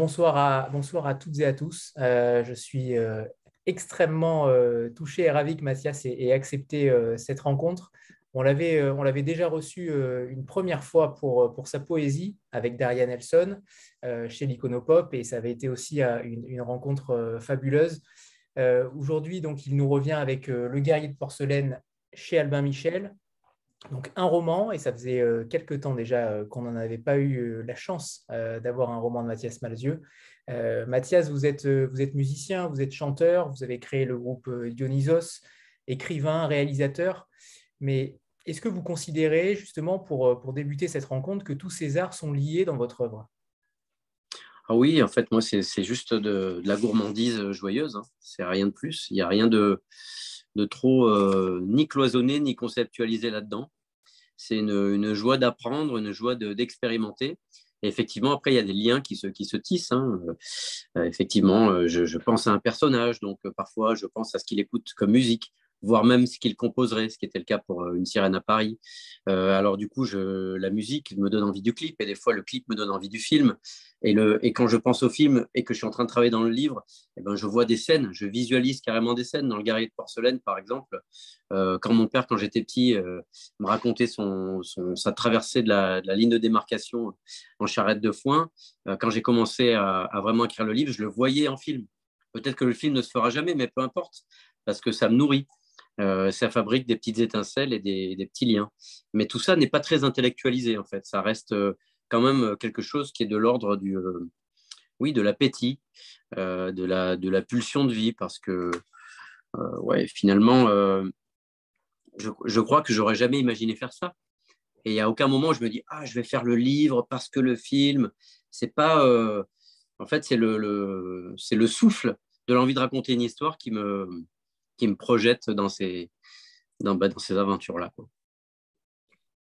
Bonsoir à, toutes et à tous. Euh, je suis euh, extrêmement euh, touché et ravi que Mathias ait, accepté cette rencontre. On l'avait, déjà reçu une première fois pour, pour sa poésie avec Daria Nelson chez l'Iconopop et ça avait été aussi une, une rencontre fabuleuse. Aujourd'hui, donc, il nous revient avec Le guerrier de porcelaine chez Albin Michel, donc un roman, et ça faisait euh, quelques temps déjà euh, qu'on n'en avait pas eu euh, la chance d'avoir un roman de Mathias Malzieux. Mathias, vous êtes, musicien, vous êtes chanteur, vous avez créé le groupe Dionysos, écrivain, réalisateur, mais est-ce que vous considérez justement pour, pour débuter cette rencontre que tous ces arts sont liés dans votre œuvre? Ah oui, en fait, moi, c'est juste de, la gourmandise joyeuse. Hein. C'est rien de plus. Il n'y a rien de, de trop euh, ni cloisonner ni conceptualiser là-dedans. C'est une, joie d'apprendre, une joie d'expérimenter. effectivement, après, il y a des liens qui se, qui se tissent. Hein. Euh, effectivement, euh, je, pense à un personnage, donc parfois, je pense à ce qu'il écoute comme musique voire même ce qu'il composerait, ce qui était le cas pour euh, Une sirène à Paris. Euh, alors du coup, je, la musique me donne envie du clip, et des fois le clip me donne envie du film. Et, le, et quand je pense au film et que je suis en train de travailler dans le livre, eh ben, je vois des scènes, je visualise carrément des scènes. Dans Le guerrier de porcelaine, par exemple, euh, quand mon père, quand j'étais petit, me racontait son, sa traversée de la, ligne de démarcation en charrette de foin, quand j'ai commencé à vraiment écrire le livre, je le voyais en film. Peut-être que le film ne se fera jamais, mais peu importe, parce que ça me nourrit. Euh, ça fabrique des petites étincelles et des, petits liens. Mais tout ça n'est pas très intellectualisé, en fait. Ça reste euh, quand même quelque chose qui est de l'ordre du, euh, oui, de l'appétit, de, la, de la pulsion de vie, parce que, ouais, finalement, je, je, crois que j'aurais jamais imaginé faire ça. Et a aucun moment où je me dis, ah, je vais faire le livre parce que le film, c'est pas, en fait, c'est le, le c'est le souffle de l'envie de raconter une histoire qui me, qui me projette dans ces, dans, bah, dans ces aventures-là.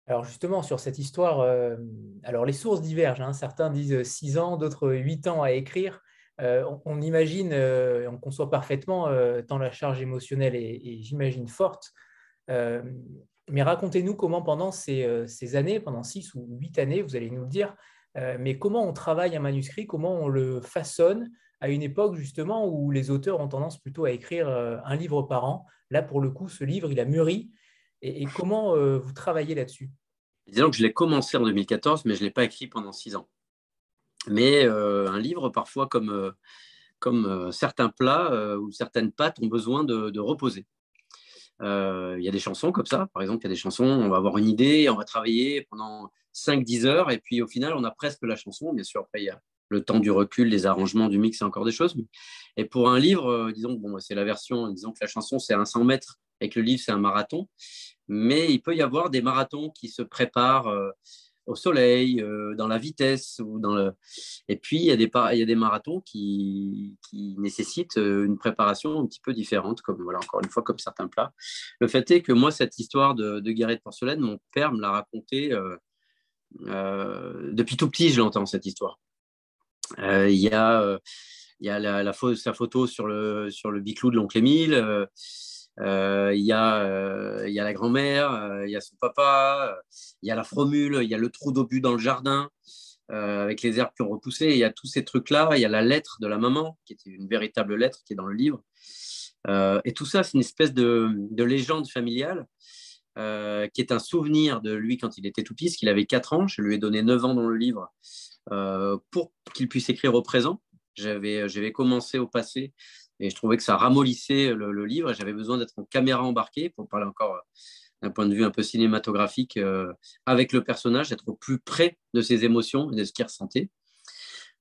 Alors justement, sur cette histoire, euh, alors les sources divergent. Hein. Certains disent 6 ans, d'autres 8 ans à écrire. Euh, on, imagine, euh, on conçoit parfaitement, tant la charge émotionnelle est, j'imagine, forte. mais racontez-nous comment pendant ces, ces, années, pendant 6 ou 8 années, vous allez nous le dire, mais comment on travaille un manuscrit, comment on le façonne, à une époque justement où les auteurs ont tendance plutôt à écrire euh, un livre par an. Là, pour le coup, ce livre, il a mûri. Et, comment euh, vous travaillez là-dessus? Disons que je l'ai commencé en 2014, mais je ne l'ai pas écrit pendant six ans. Mais euh, un livre, parfois, comme, comme certains plats ou certaines pâtes, ont besoin de, reposer. Il y a des chansons comme ça. Par exemple, il y a des chansons, on va avoir une idée, on va travailler pendant 5-10 heures, et puis au final, on a presque la chanson. Bien sûr, après, il y a le temps du recul, les arrangements du mix, c'est encore des choses. Et pour un livre, euh, disons, bon, c'est la version, disons que la chanson, c'est un 100 mètres et que le livre, c'est un marathon. Mais il peut y avoir des marathons qui se préparent euh, au soleil, euh, dans la vitesse. Ou dans le... Et puis, il y, a des, marathons qui, nécessitent une préparation un petit peu différente, comme, voilà, encore une fois, comme certains plats. Le fait est que moi, cette histoire de, de de porcelaine, mon père me l'a racontée depuis tout petit, je l'entends, cette histoire. Euh, il y a, euh, il y a la, sa photo sur le, sur le biclou de l'oncle Émile. Euh, il, y a, la grand-mère, il y a son papa, il y a la fromule, il y a le trou d'obus dans le jardin. avec les herbes qui ont repoussé. Il y a tous ces trucs-là. Il y a la lettre de la maman, qui était une véritable lettre qui est dans le livre. et tout ça, c'est une espèce de, de légende familiale qui est un souvenir de lui quand il était tout petit, qu'il avait 4 ans. Je lui ai donné 9 ans dans le livre. Euh, pour qu'il puisse écrire au présent. J'avais, j'avais commencé au passé et je trouvais que ça ramollissait le, livre j'avais besoin d'être en caméra embarquée pour parler encore euh, d'un point de vue un peu cinématographique euh, avec le personnage, d'être au plus près de ses émotions et de ce qu'il ressentait.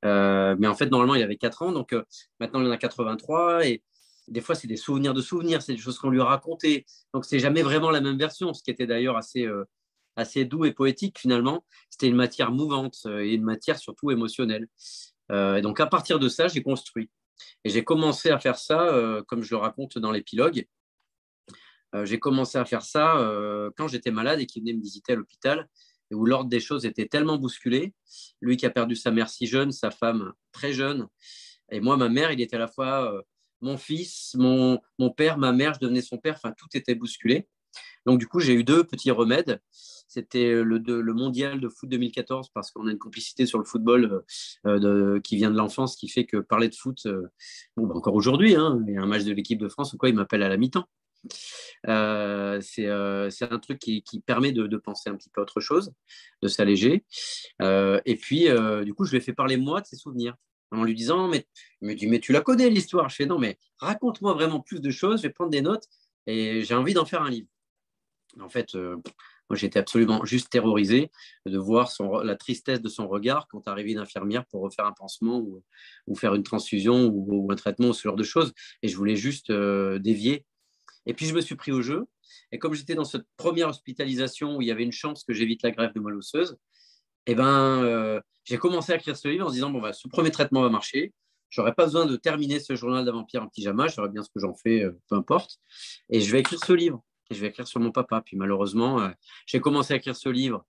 mais en fait, normalement, il avait 4 ans, donc maintenant, il en a 83 et des fois, c'est des souvenirs de souvenirs, c'est des choses qu'on lui a racontées. Donc, c'est jamais vraiment la même version, ce qui était d'ailleurs assez, assez doux et poétique finalement. C'était une matière mouvante euh, et une matière surtout émotionnelle. Euh, et donc à partir de ça, j'ai construit. Et j'ai commencé à faire ça, euh, comme je le raconte dans l'épilogue. j'ai commencé à faire ça quand j'étais malade et qu'il venait me visiter à l'hôpital, et où l'ordre des choses était tellement bousculé. Lui qui a perdu sa mère si jeune, sa femme très jeune, et moi, ma mère, il était à la fois mon fils, mon, mon, père, ma mère, je devenais son père, enfin tout était bousculé. Donc, du coup, j'ai eu deux petits remèdes. C'était le, le, mondial de foot 2014 parce qu'on a une complicité sur le football euh, qui vient de l'enfance qui fait que parler de foot, euh, bah, encore aujourd'hui, hein, il y a un match de l'équipe de France ou quoi, il m'appelle à la mi-temps. Euh, c'est un truc qui, permet de, penser un petit peu autre chose, de s'alléger. et puis, du coup, je lui ai fait parler moi de ses souvenirs en lui disant, mais tu la connais l'histoire? Je fais, non, mais raconte-moi vraiment plus de choses, je vais prendre des notes et j'ai envie d'en faire un livre. En fait, euh, moi, j'étais absolument juste terrorisé de voir la tristesse de son regard quand arrivait une infirmière pour refaire un pansement ou, ou faire une transfusion ou, un traitement, ce genre de choses. Et je voulais juste euh, dévier. Et puis, je me suis pris au jeu. Et comme j'étais dans cette première hospitalisation où il y avait une chance que j'évite la grève de moelle osseuse, eh ben, euh, j'ai commencé à écrire ce livre en se disant bon, bah, ce premier traitement va marcher. Je n'aurai pas besoin de terminer ce journal d'un vampire en pyjama. Je saurais bien ce que j'en fais, peu importe. Et je vais écrire ce livre. Et je vais écrire sur mon papa. Puis malheureusement, euh, j'ai commencé à écrire ce livre.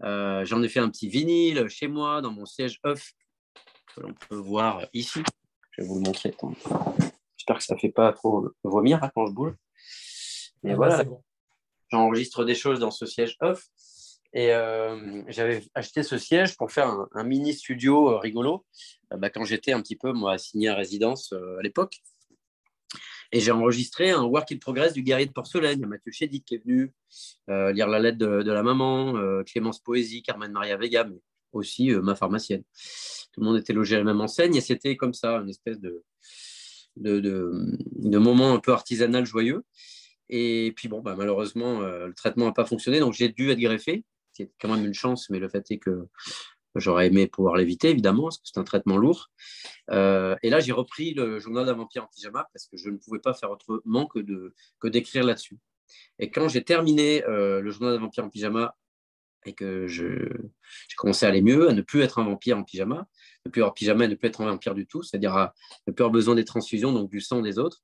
J'en ai fait un petit vinyle chez moi, dans mon siège off, que l'on peut voir ici. Je vais vous le montrer. J'espère que ça ne fait pas trop vomir hein, quand je bouge. Mais ah, voilà, j'enregistre des choses dans ce siège off. Et euh, j'avais acheté ce siège pour faire un, mini studio euh, rigolo euh, bah, quand j'étais un petit peu, moi, assigné à résidence à l'époque. Et j'ai enregistré un work in progress du guerrier de porcelaine. Il y a Mathieu Chédid qui est venu lire la lettre de, la maman, Clémence Poésie, Carmen Maria Vega, mais aussi ma pharmacienne. Tout le monde était logé à la même enseigne et c'était comme ça, une espèce de, de, de, moment un peu artisanal joyeux. Et puis bon, bah, malheureusement, le traitement n'a pas fonctionné, donc j'ai dû être greffé c'est quand même une chance, mais le fait est que j'aurais aimé pouvoir l'éviter, évidemment, parce que c'est un traitement lourd. Euh, et là, j'ai repris le journal d'un vampire en pyjama parce que je ne pouvais pas faire autrement que, de, que d'écrire là-dessus. Et quand j'ai terminé euh, le journal d'un vampire en pyjama et que je, j'ai commencé à aller mieux, à ne plus être un vampire en pyjama, ne plus avoir pyjama et ne plus être un vampire du tout, c'est-à-dire à ne plus avoir besoin des transfusions, donc du sang des autres,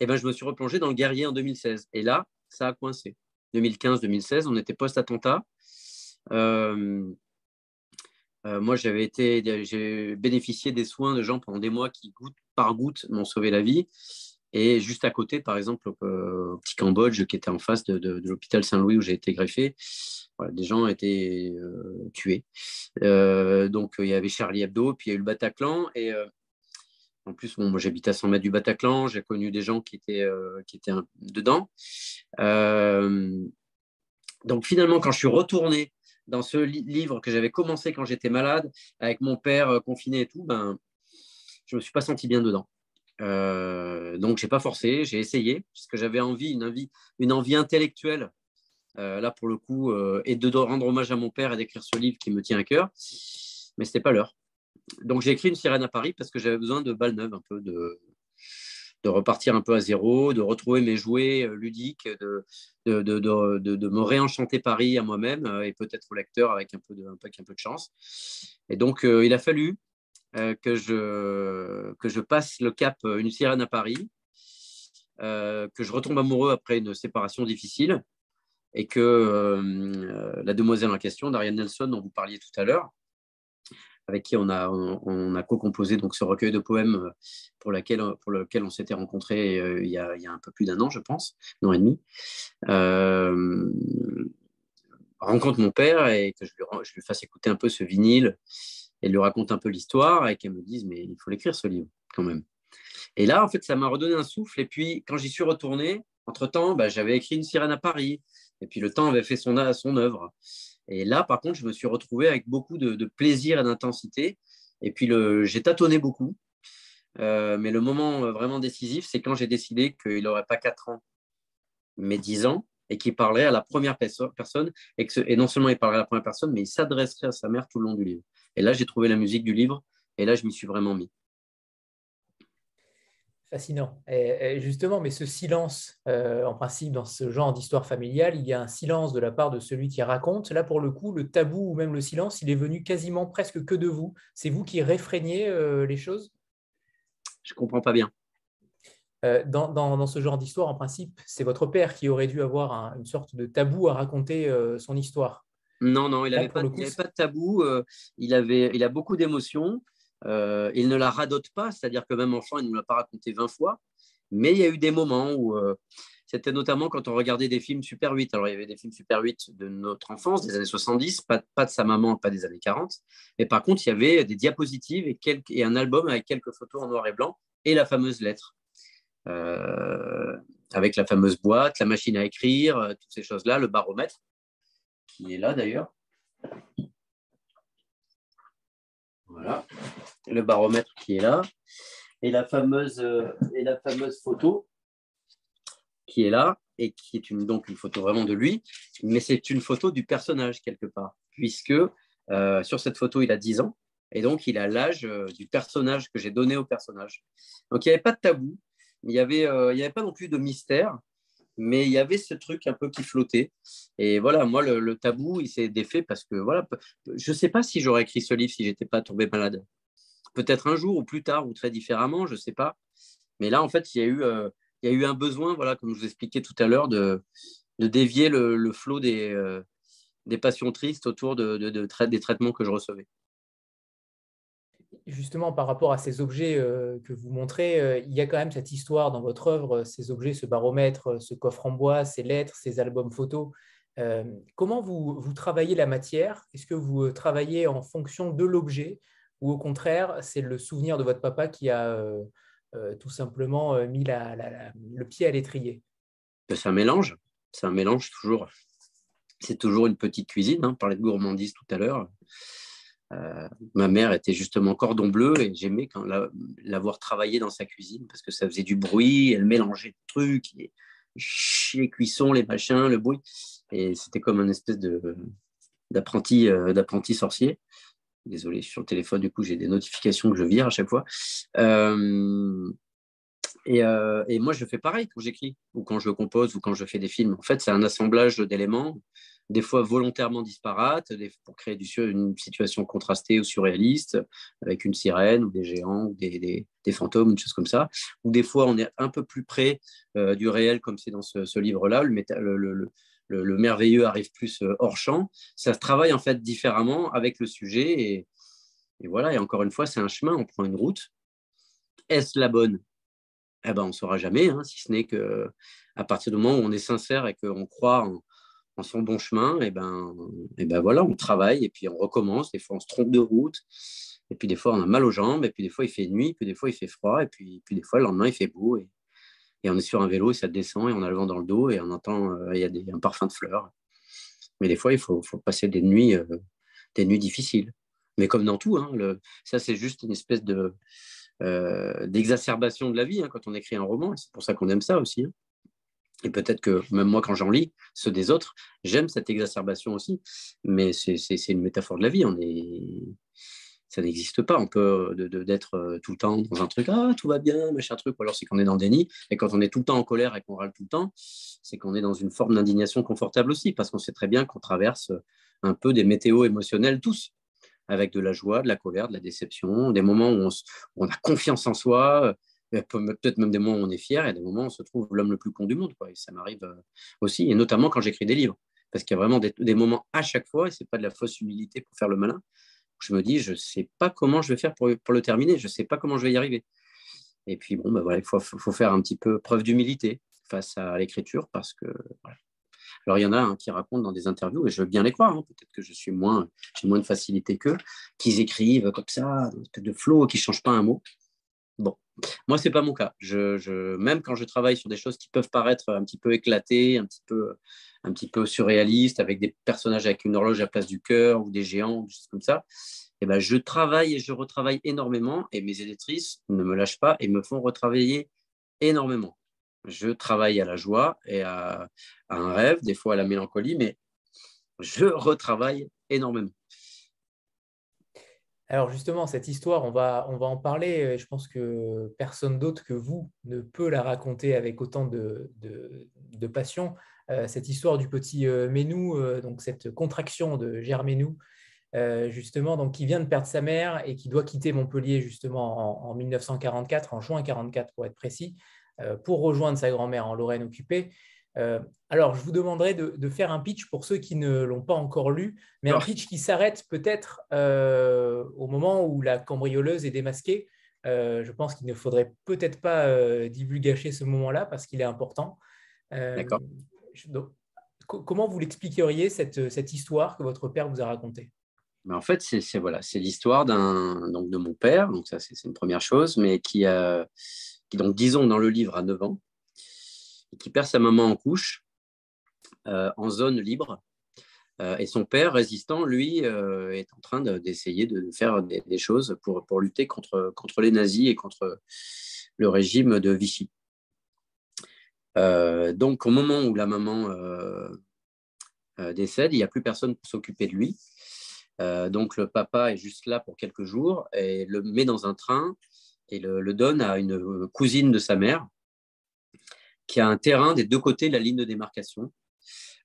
et eh ben, je me suis replongé dans le guerrier en 2016. Et là, ça a coincé. 2015-2016, on était post-attentat. Euh, euh, moi, j'avais été, j'ai bénéficié des soins de gens pendant des mois qui, goutte par goutte, m'ont sauvé la vie. Et juste à côté, par exemple, au petit Cambodge, qui était en face de, l'hôpital Saint-Louis où j'ai été greffé, des gens étaient euh, tués. donc, il y avait Charlie Hebdo, puis il y a eu le Bataclan. Et en plus, moi, j'habite à 100 mètres du Bataclan. J'ai connu des gens qui étaient, qui étaient dedans. donc, finalement, quand je suis retourné dans ce livre que j'avais commencé quand j'étais malade, avec mon père euh, confiné et tout, ben, je ne me suis pas senti bien dedans. Euh, donc, je n'ai pas forcé, j'ai essayé, parce que j'avais envie, une envie, intellectuelle, euh, là pour le coup, et de rendre hommage à mon père et d'écrire ce livre qui me tient à cœur, mais ce n'était pas l'heure. Donc, j'ai écrit Une sirène à Paris parce que j'avais besoin de balles neuves, un peu de, de repartir un peu à zéro, de retrouver mes jouets euh, ludiques, de, de, de, de me réenchanter Paris à moi-même euh, et peut-être au lecteur avec un peu de, un peu, de chance. Et donc, euh, il a fallu que, je, que je passe le cap Une sirène à Paris, que je retombe amoureux après une séparation difficile et que la demoiselle en question, Darian Nelson, dont vous parliez tout à l'heure, avec qui on a, co-composé donc ce recueil de poèmes euh, pour, laquelle, pour lequel on s'était rencontrés euh, il, y a, un peu plus d'un an, je pense, un an et demi. Euh, rencontre mon père et que je lui, je lui, fasse écouter un peu ce vinyle et lui raconte un peu l'histoire et qu'elle me dise mais il faut l'écrire ce livre quand même. Et là, en fait, ça m'a redonné un souffle. Et puis, quand j'y suis retourné, entre-temps, bah, j'avais écrit Une sirène à Paris. Et puis, le temps avait fait son, son œuvre. Et là, par contre, je me suis retrouvé avec beaucoup de, plaisir et d'intensité. Et puis, j'ai tâtonné beaucoup. Euh, mais le moment euh, vraiment décisif, c'est quand j'ai décidé qu'il n'aurait pas 4 ans, mais 10 ans, et qu'il parlerait à la première personne. Et, non seulement il parlerait à la première personne, mais il s'adresserait à sa mère tout le long du livre. Et là, j'ai trouvé la musique du livre. Et là, je m'y suis vraiment mis. Fascinant. Et, justement, mais ce silence, euh, en principe, dans ce genre d'histoire familiale, il y a un silence de la part de celui qui raconte. Là, pour le coup, le tabou ou même le silence, il est venu quasiment presque que de vous. C'est vous qui réfréniez euh, les choses? Je ne comprends pas bien. Euh, dans, ce genre d'histoire, en principe, c'est votre père qui aurait dû avoir une sorte de tabou à raconter son histoire. Non, non, il n'avait pas, pas, de tabou. il, avait, il a beaucoup d'émotions. Euh, il ne la radote pas, c'est-à-dire que même enfant, il ne nous l'a pas raconté 20 fois, mais il y a eu des moments où, euh, c'était notamment quand on regardait des films Super 8. Alors, il y avait des films Super 8 de notre enfance, des années 70, pas, pas de sa maman, pas des années 40. Mais par contre, il y avait des diapositives et, un album avec quelques photos en noir et blanc et la fameuse lettre. Euh, avec la fameuse boîte, la machine à écrire, toutes ces choses-là, le baromètre, qui est là d'ailleurs. Voilà, le baromètre qui est là. Et la fameuse, euh, et la fameuse photo qui est là et qui est donc une photo vraiment de lui, mais c'est une photo du personnage quelque part, puisque euh, sur cette photo, il a 10 ans, et donc il a l'âge euh, du personnage que j'ai donné au personnage. Donc il n'y avait pas de tabou, il n'y avait, avait pas non plus de mystère, mais il y avait ce truc un peu qui flottait. Et voilà, moi, le, tabou, il s'est défait parce que, voilà, je ne sais pas si j'aurais écrit ce livre si j'étais pas tombé malade. Peut-être un jour ou plus tard ou très différemment, je ne sais pas. Mais là, en fait, il y a eu, euh, il y a eu un besoin, voilà, comme je vous expliquais tout à l'heure, de, dévier le, flot des, euh, des passions tristes autour de, de, des traitements que je recevais justement par rapport à ces objets euh, que vous montrez, euh, il y a quand même cette histoire dans votre œuvre, ces objets, ce baromètre, ce coffre en bois, ces lettres, ces albums photos. Euh, comment vous, travaillez la matière? Est-ce que vous travaillez en fonction de l'objet ou au contraire, c'est le souvenir de votre papa qui a tout simplement mis le pied à l'étrier? C'est un mélange, c'est un mélange toujours. C'est toujours une petite cuisine, hein. on parlait de gourmandise tout à l'heure. Euh, ma mère était justement cordon bleu et j'aimais quand la, voir travailler dans sa cuisine parce que ça faisait du bruit, elle mélangeait des trucs, les, les cuissons, les machins, le bruit. Et c'était comme un espèce de, d'apprenti, euh, d'apprenti sorcier. Désolé, sur le téléphone, du coup, j'ai des notifications que je vire à chaque fois. Euh, et, moi, je fais pareil quand j'écris, ou quand je compose, ou quand je fais des films. En fait, c'est un assemblage d'éléments des fois volontairement disparates, pour créer une situation contrastée ou surréaliste, avec une sirène ou des géants ou des, fantômes, une chose comme ça. Ou des fois, on est un peu plus près euh, du réel, comme c'est dans ce, livre-là. Le, le, merveilleux arrive plus euh, hors champ. Ça se travaille en fait différemment avec le sujet. Et, voilà, et encore une fois, c'est un chemin, on prend une route. Est-ce la bonne? Eh ben, On ne saura jamais, hein, si ce n'est que à partir du moment où on est sincère et qu'on croit en, en son bon chemin, et ben, et ben voilà, on travaille et puis on recommence. Des fois, on se trompe de route, et puis des fois, on a mal aux jambes, et puis des fois, il fait nuit, puis des fois, il fait froid, et puis, puis des fois, le lendemain, il fait beau, et, on est sur un vélo, et ça descend, et on a le vent dans le dos, et on entend, euh, il y a un parfum de fleurs. Mais des fois, il faut, faut passer des nuits, euh, des nuits difficiles. Mais comme dans tout, hein, ça, c'est juste une espèce euh, d'exacerbation de la vie hein, quand on écrit un roman, c'est pour ça qu'on aime ça aussi. Hein. Et peut-être que même moi, quand j'en lis, ceux des autres, j'aime cette exacerbation aussi. Mais c'est une métaphore de la vie. Ça n'existe pas. On peut d'être euh, tout le temps dans un truc, ah, tout va bien, machin truc. Ou alors c'est qu'on est dans le déni. Et quand on est tout le temps en colère et qu'on râle tout le temps, c'est qu'on est dans une forme d'indignation confortable aussi. Parce qu'on sait très bien qu'on traverse un peu des météos émotionnels tous avec de la joie, de la colère, de la déception, des moments où on a confiance en soi, peut-être même des moments où on est fier et des moments où on se trouve l'homme le plus con du monde. Quoi. Et ça m'arrive euh, aussi, et notamment quand j'écris des livres. Parce qu'il y a vraiment des, moments à chaque fois, et ce n'est pas de la fausse humilité pour faire le malin, où je me dis, je ne sais pas comment je vais faire pour, pour le terminer, je ne sais pas comment je vais y arriver. Et puis, bon, ben voilà, il faut, faut, faire un petit peu preuve d'humilité face à l'écriture, parce que. Alors, il y en a un qui racontent dans des interviews, et je veux bien les croire, hein, peut-être que je suis moins, j'ai moins de facilité qu'eux, qu'ils écrivent comme ça, de flow, qui ne changent pas un mot. Bon, moi, ce n'est pas mon cas. Même quand je travaille sur des choses qui peuvent paraître un petit peu éclatées, un petit peu, un petit peu surréalistes, avec des personnages avec une horloge à la place du cœur ou des géants, des choses comme ça, eh ben, je travaille et je retravaille énormément et mes éditrices ne me lâchent pas et me font retravailler énormément. Je travaille à la joie et à un rêve, des fois à la mélancolie, mais je retravaille énormément. Alors justement, cette histoire, on va, en parler. Je pense que personne d'autre que vous ne peut la raconter avec autant de, passion. Euh, cette histoire du petit euh, Ménou, euh, donc cette contraction de Germénou, justement, qui vient de perdre sa mère et qui doit quitter Montpellier justement en, en 1944, en juin 44 pour être précis, pour rejoindre sa grand-mère en Lorraine occupée. Euh, alors, je vous demanderai de, faire un pitch pour ceux qui ne l'ont pas encore lu, mais un pitch qui s'arrête peut-être euh, au moment où la cambrioleuse est démasquée. Euh, je pense qu'il ne faudrait peut-être pas divulgacher ce moment-là parce qu'il est important. D'accord. comment vous l'expliqueriez, cette, cette histoire que votre père vous a racontée? Ben, en fait, c'est voilà, c'est l'histoire d'un donc de mon père, donc ça c'est une première chose, mais qui a qui donc disons dans le livre à 9 ans, qui perd sa maman en couche euh, en zone libre. Euh, et son père résistant, lui, euh, est en train d'essayer de, faire des, choses pour, pour lutter contre, contre les nazis et contre le régime de Vichy. donc, au moment où la maman décède, il n'y a plus personne pour s'occuper de lui. donc, le papa est juste là pour quelques jours et le met dans un train et le donne à une cousine de sa mère qui a un terrain des deux côtés de la ligne de démarcation.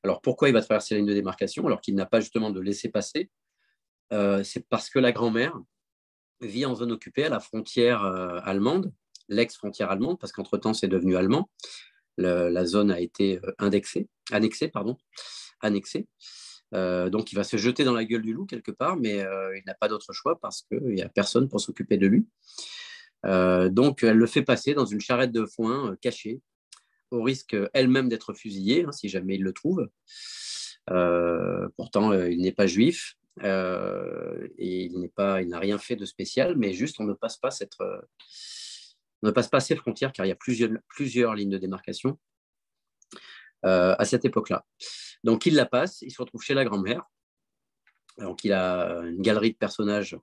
Alors pourquoi il va traverser la ligne de démarcation alors qu'il n'a pas justement de laisser passer? Euh, C'est parce que la grand-mère vit en zone occupée à la frontière euh, allemande, l'ex-frontière allemande, parce qu'entre-temps c'est devenu allemand. la zone a été euh, indexée, annexée, pardon, annexée. donc il va se jeter dans la gueule du loup quelque part, mais il n'a pas d'autre choix parce qu'il n'y a personne pour s'occuper de lui. donc elle le fait passer dans une charrette de foin cachée au risque elle-même d'être fusillée, hein, si jamais il le trouve. Euh, pourtant, euh, il n'est pas juif euh, et il n'est pas, il n'a rien fait de spécial, mais juste on ne passe pas cette, ne passe pas ces frontières car il y a plusieurs, plusieurs lignes de démarcation à cette époque-là. Donc il la passe, il se retrouve chez la grand-mère. Donc il a une galerie de personnages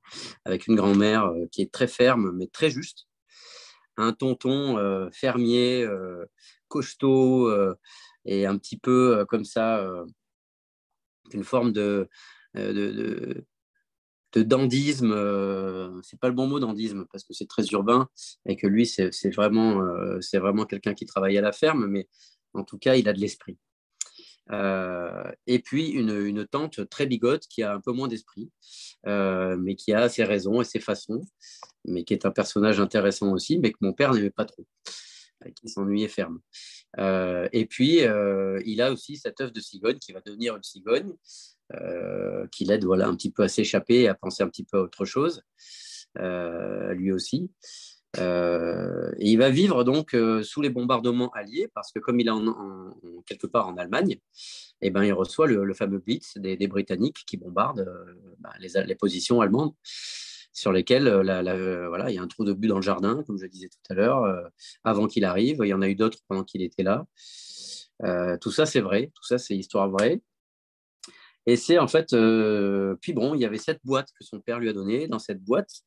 avec une grand-mère qui est très ferme mais très juste, un tonton fermier costaud euh, et un petit peu euh, comme ça, euh, une forme de, de, dandisme, c'est pas le bon mot dandisme parce que c'est très urbain et que lui c'est vraiment, c'est vraiment quelqu'un qui travaille à la ferme, mais en tout cas il a de l'esprit. et puis une, une, tante très bigote qui a un peu moins d'esprit, mais qui a ses raisons et ses façons, mais qui est un personnage intéressant aussi, mais que mon père n'aimait pas trop qui s'ennuyait ferme. Euh, et puis, euh, il a aussi cette œuvre de cigogne qui va devenir une cigogne, euh, qui l'aide voilà, un petit peu à s'échapper, à penser un petit peu à autre chose, lui aussi. et il va vivre donc sous les bombardements alliés, parce que comme il est en, quelque part en Allemagne, et eh ben, il reçoit le, fameux Blitz des, Britanniques qui bombardent les, les, positions allemandes sur lesquels euh, euh, voilà, il y a un trou de but dans le jardin, comme je disais tout à l'heure, euh, avant qu'il arrive. Il y en a eu d'autres pendant qu'il était là. tout ça, c'est vrai. Tout ça, c'est histoire vraie. Et c'est en fait, puis bon, il y avait cette boîte que son père lui a donnée. Dans cette boîte,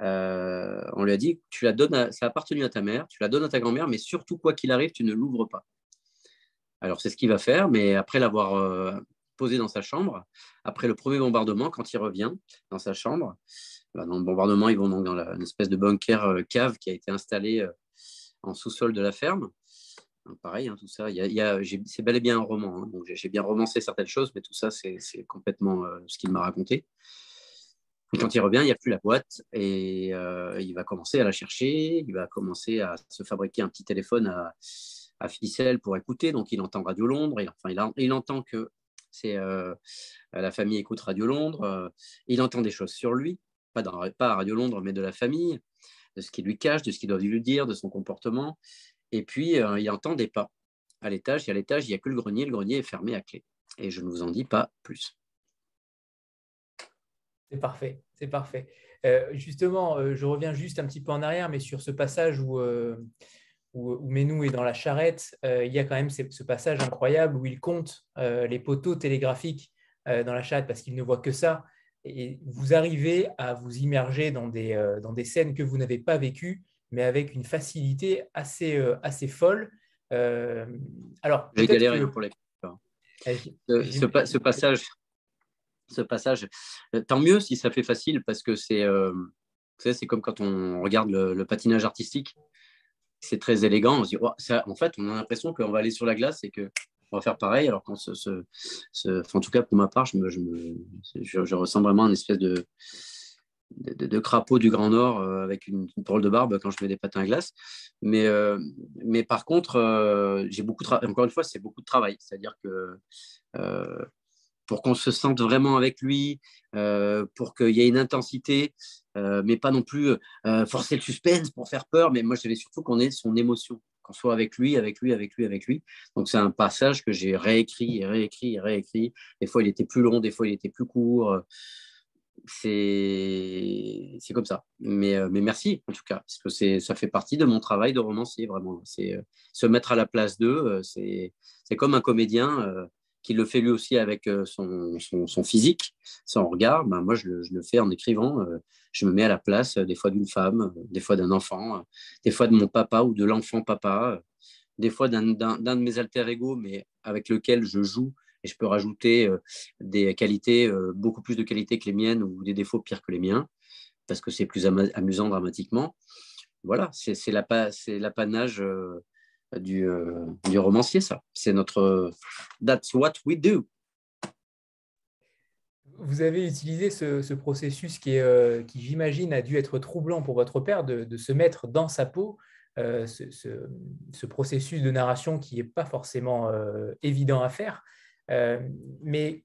on lui a dit, tu la donnes, ça a appartenu à ta mère, tu la donnes à ta grand-mère, mais surtout quoi qu'il arrive, tu ne l'ouvres pas. Alors c'est ce qu'il va faire, mais après l'avoir posé dans sa chambre, après le premier bombardement, quand il revient dans sa chambre, dans le bombardement, ils vont donc dans une espèce de bunker euh, cave qui a été installé euh, en sous-sol de la ferme. pareil, hein, tout ça, c'est bel et bien un roman. Hein. j'ai bien romancé certaines choses, mais tout ça, c'est complètement euh, ce qu'il m'a raconté. quand il revient, il n'y a plus la boîte et il va commencer à la chercher. Il va commencer à se fabriquer un petit téléphone à, ficelle pour écouter. Donc, il entend Radio Londres. Et, enfin, il, il entend que c'est la famille écoute Radio Londres. il entend des choses sur lui pas, dans, pas à Radio Londres, mais de la famille, de ce qu'il lui cache, de ce qu'il doit lui dire, de son comportement. Et puis, euh, il entend des pas à l'étage. Et l'étage, il n'y a que le grenier. Le grenier est fermé à clé. Et je ne vous en dis pas plus. C'est parfait, c'est parfait. Euh, justement, euh, je reviens juste un petit peu en arrière, mais sur ce passage où, où, Menou est dans la charrette, il y a quand même ce, passage incroyable où il compte les poteaux télégraphiques dans la charrette parce qu'il ne voit que ça et vous arrivez à vous immerger dans des, euh, dans des scènes que vous n'avez pas vécues, mais avec une facilité assez, euh, assez folle. Euh, alors, j'ai galéré pour les. Ce, ce, passage, ce passage, tant mieux si ça fait facile parce que c'est, c'est comme quand on regarde le, patinage artistique, c'est très élégant. On se dit, ça, en fait, on a l'impression qu'on va aller sur la glace et que on va faire pareil. Alors quand ce, en tout cas pour ma part, je, ressens vraiment une espèce de, crapaud du Grand Nord euh, avec une, une de barbe quand je mets des patins à glace. Mais, euh, par contre, euh, j'ai beaucoup encore une fois, c'est beaucoup de travail. C'est-à-dire que pour qu'on se sente vraiment avec lui, pour qu'il y ait une intensité, mais pas non plus forcer le suspense pour faire peur. Mais moi, je savais surtout qu'on ait son émotion. Qu'on soit avec lui, avec lui, avec lui, avec lui. Donc c'est un passage que j'ai réécrit, réécrit, réécrit. Des fois, il était plus long, des fois, il était plus court. C'est comme ça. Mais, euh, mais merci, en tout cas, parce que ça fait partie de mon travail de romancier, vraiment. C'est euh, se mettre à la place d'eux. Euh, c'est comme un comédien qui le fait lui aussi avec son, son, physique, son regard. Ben, moi, je le, fais en écrivant. je me mets à la place des fois d'une femme, des fois d'un enfant, des fois de mon papa ou de l'enfant papa, des fois d'un de mes alter ego, mais avec lequel je joue et je peux rajouter euh, des qualités, euh, beaucoup plus de qualités que les miennes ou des défauts pires que les miens, parce que c'est plus amusant dramatiquement. Voilà, c'est l'apanage euh, du, du romancier, ça. C'est notre That's what we do. Vous avez utilisé ce, processus qui, est, qui j'imagine, a dû être troublant pour votre père de, se mettre dans sa peau. ce, ce, processus de narration qui n'est pas forcément évident à faire. Euh, mais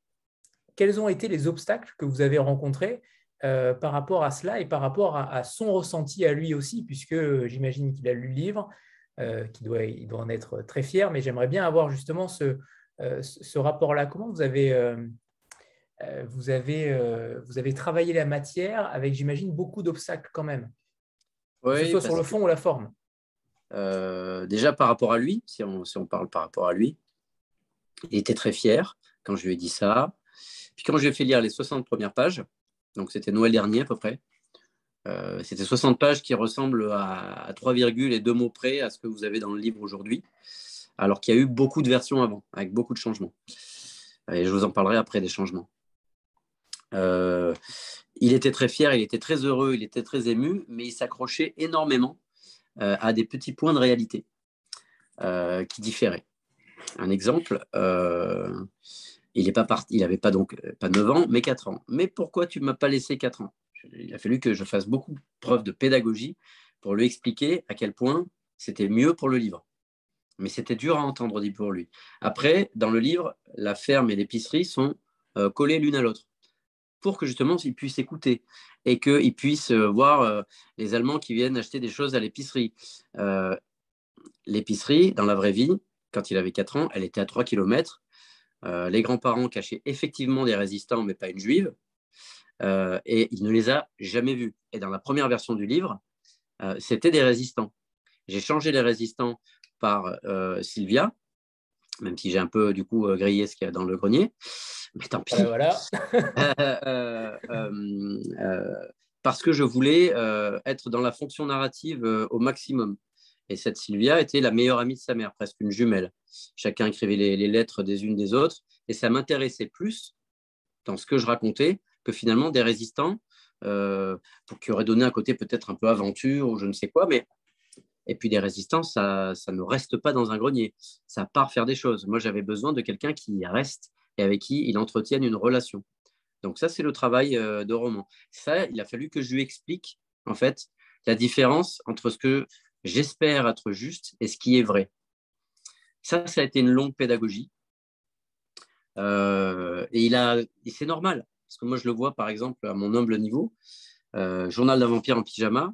quels ont été les obstacles que vous avez rencontrés euh, par rapport à cela et par rapport à, son ressenti à lui aussi, puisque j'imagine qu'il a lu le livre, euh, qu'il doit, il doit en être très fier, mais j'aimerais bien avoir justement ce, ce rapport-là. Comment vous avez, vous, avez, vous avez travaillé la matière avec, j'imagine, beaucoup d'obstacles quand même, que ce soit sur le fond ou la forme Déjà par rapport à lui, si on, si on parle par rapport à lui, il était très fier quand je lui ai dit ça. Puis quand je lui ai fait lire les 60 premières pages, donc c'était Noël dernier à peu près, euh, c'était 60 pages qui ressemblent à, 3 virgules et 2 mots près à ce que vous avez dans le livre aujourd'hui, alors qu'il y a eu beaucoup de versions avant, avec beaucoup de changements. Et je vous en parlerai après des changements. Euh, il était très fier, il était très heureux, il était très ému, mais il s'accrochait énormément euh, à des petits points de réalité qui différaient un exemple, il est pas n'avait pas donc pas 9 ans, mais 4 ans. Mais pourquoi tu ne m'as pas laissé 4 ans? Il a fallu que je fasse beaucoup de preuves de pédagogie pour lui expliquer à quel point c'était mieux pour le livre. Mais c'était dur à entendre au pour lui. Après, dans le livre, la ferme et l'épicerie sont euh, collées l'une à l'autre pour que justement il puisse écouter et qu'il puisse euh, voir les Allemands qui viennent acheter des choses à l'épicerie. l'épicerie, dans la vraie vie, quand il avait 4 ans, elle était à 3 km. Euh, les grands-parents cachaient effectivement des résistants, mais pas une juive. Euh, et il ne les a jamais vus. Et dans la première version du livre, euh, c'était des résistants. J'ai changé les résistants par Sylvia, même si j'ai un peu du coup grillé ce qu'il y a dans le grenier. Mais tant pis. voilà. parce que je voulais être dans la fonction narrative au maximum. Et cette Sylvia était la meilleure amie de sa mère, presque une jumelle. Chacun écrivait les, lettres des unes des autres. Et ça m'intéressait plus dans ce que je racontais que finalement des résistants euh, pour qui auraient donné un côté peut-être un peu aventure ou je ne sais quoi. Mais et puis des résistants, ça, ça ne reste pas dans un grenier. Ça part faire des choses. Moi, j'avais besoin de quelqu'un qui reste et avec qui il entretienne une relation. Donc ça, c'est le travail euh, de roman. Ça, il a fallu que je lui explique en fait la différence entre ce que j'espère être juste et ce qui est vrai. Ça, ça a été une longue pédagogie. Euh, et il a, c'est normal, parce que moi je le vois par exemple à mon humble niveau, euh, Journal d'un vampire en pyjama.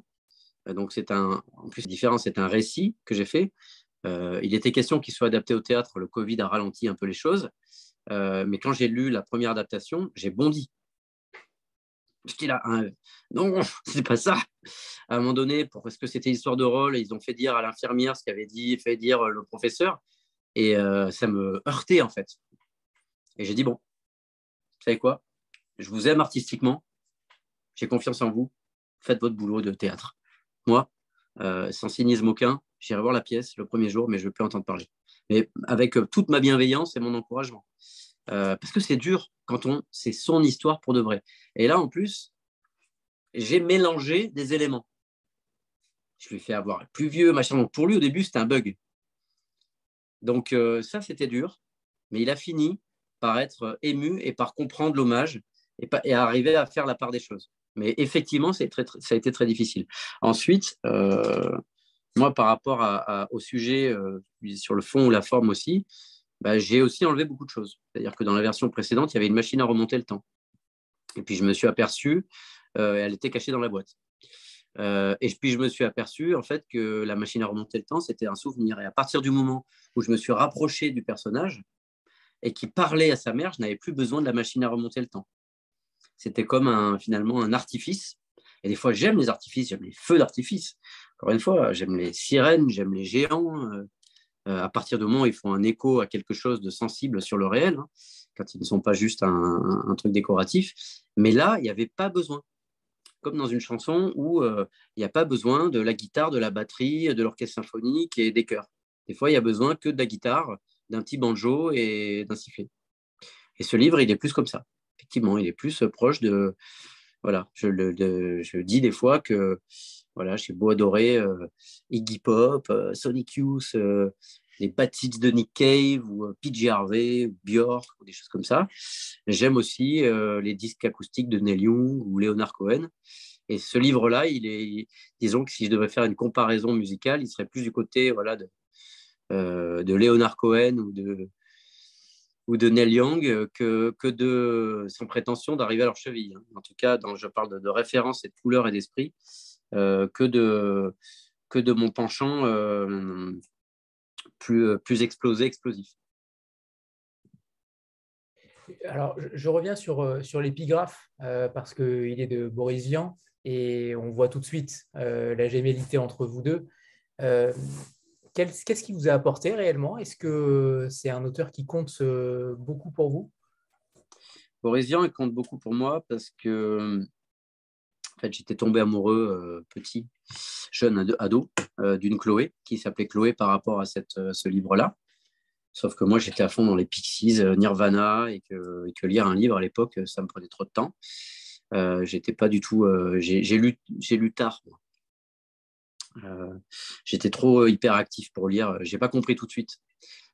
Euh, donc c'est un, en plus différent, c'est un récit que j'ai fait. il était question qu'il soit adapté au théâtre. Le Covid a ralenti un peu les choses, mais quand j'ai lu la première adaptation, j'ai bondi qu'il a un... Non, c'est pas ça. À un moment donné, parce que c'était histoire de rôle, ils ont fait dire à l'infirmière ce qu'avait dit, fait dire le professeur, et euh, ça me heurtait en fait. Et j'ai dit bon, vous savez quoi? Je vous aime artistiquement, j'ai confiance en vous, faites votre boulot de théâtre. Moi, euh, sans cynisme aucun, j'irai voir la pièce le premier jour, mais je peux entendre parler. Mais avec euh, toute ma bienveillance et mon encouragement. parce que c'est dur quand on c'est son histoire pour de vrai. Et là, en plus, j'ai mélangé des éléments. Je lui ai fait avoir plus vieux, machin. Donc pour lui, au début, c'était un bug. Donc euh, ça, c'était dur, mais il a fini par être ému et par comprendre l'hommage et, arriver à faire la part des choses. Mais effectivement, très, ça a été très difficile. Ensuite, euh, moi, par rapport au sujet, euh, sur le fond ou la forme aussi, bah, j'ai aussi enlevé beaucoup de choses. C'est-à-dire que dans la version précédente, il y avait une machine à remonter le temps. Et puis je me suis aperçu, euh, elle était cachée dans la boîte. et puis je me suis aperçu en fait que la machine à remonter le temps, c'était un souvenir. Et à partir du moment où je me suis rapproché du personnage et qui parlait à sa mère, je n'avais plus besoin de la machine à remonter le temps. C'était comme finalement un artifice. Et des fois, j'aime les artifices, j'aime les feux d'artifice. Encore une fois, j'aime les sirènes, j'aime les géants. à partir du moment où ils font un écho à quelque chose de sensible sur le réel, hein, quand ils ne sont pas juste un, truc décoratif. Mais là, il n'y avait pas besoin. Comme dans une chanson où euh, il n'y a pas besoin de la guitare, de la batterie, de l'orchestre symphonique et des chœurs. Des fois, il n'y a besoin que de la guitare, d'un petit banjo et d'un sifflet. Et ce livre, il est plus comme ça. Effectivement, il est plus proche de. Voilà, je, dis des fois que voilà, j'ai beau adorer euh, Iggy Pop, euh, Sonic Youth, les Batids de Nick Cave ou euh, PJ Harvey, ou Björk, ou des choses comme ça. J'aime aussi euh, les disques acoustiques de Neil Young ou Leonard Cohen. Et ce livre-là, il est, disons que si je devais faire une comparaison musicale, il serait plus du côté voilà, de, euh, de Leonard Cohen ou de, ou de Neil Young que, que de, sans prétention d'arriver à leur cheville. Hein. En tout cas, dans, je parle de, référence et de couleur et d'esprit, que, de, que de mon penchant plus, euh, plus explosé, explosif. Alors, je, reviens sur, euh, sur l'épigraphe euh, parce qu'il est de Boris Vian et on voit tout de suite la gémellité entre vous deux. Qu'est-ce qui vous a apporté réellement? Est-ce que c'est un auteur qui compte beaucoup pour vous? Boris Vian, compte beaucoup pour moi parce que en fait, j'étais tombé amoureux petit jeune ado euh, d'une Chloé qui s'appelait Chloé par rapport à euh, ce livre-là. Sauf que moi, j'étais à fond dans les Pixies, euh, Nirvana, et que, lire un livre à l'époque, ça me prenait trop de temps. j'étais pas du tout. j'ai lu tard. J'étais trop hyperactif pour lire. J'ai pas compris tout de suite.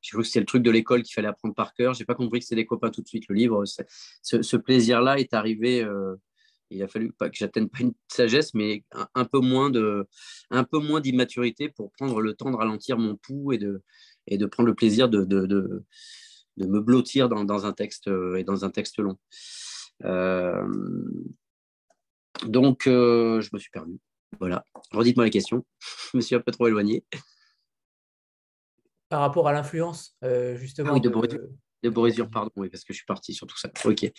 J'ai cru que c'était le truc de l'école qu'il fallait apprendre par cœur. J'ai pas compris que c'était des copains tout de suite. Le livre, ce, plaisir-là est arrivé il a fallu que j'atteigne pas une sagesse, mais un, peu moins de, un peu moins d'immaturité pour prendre le temps de ralentir mon pouls et de, et de prendre le plaisir de, de, de, me blottir dans, un texte euh, et dans un texte long. Euh, donc, euh, je me suis perdu. Voilà. Redites-moi la question. je me suis un peu trop éloigné. Par rapport à l'influence, justement. Ah oui, de, de Boris pardon, oui, parce que je suis parti sur tout ça. Ok.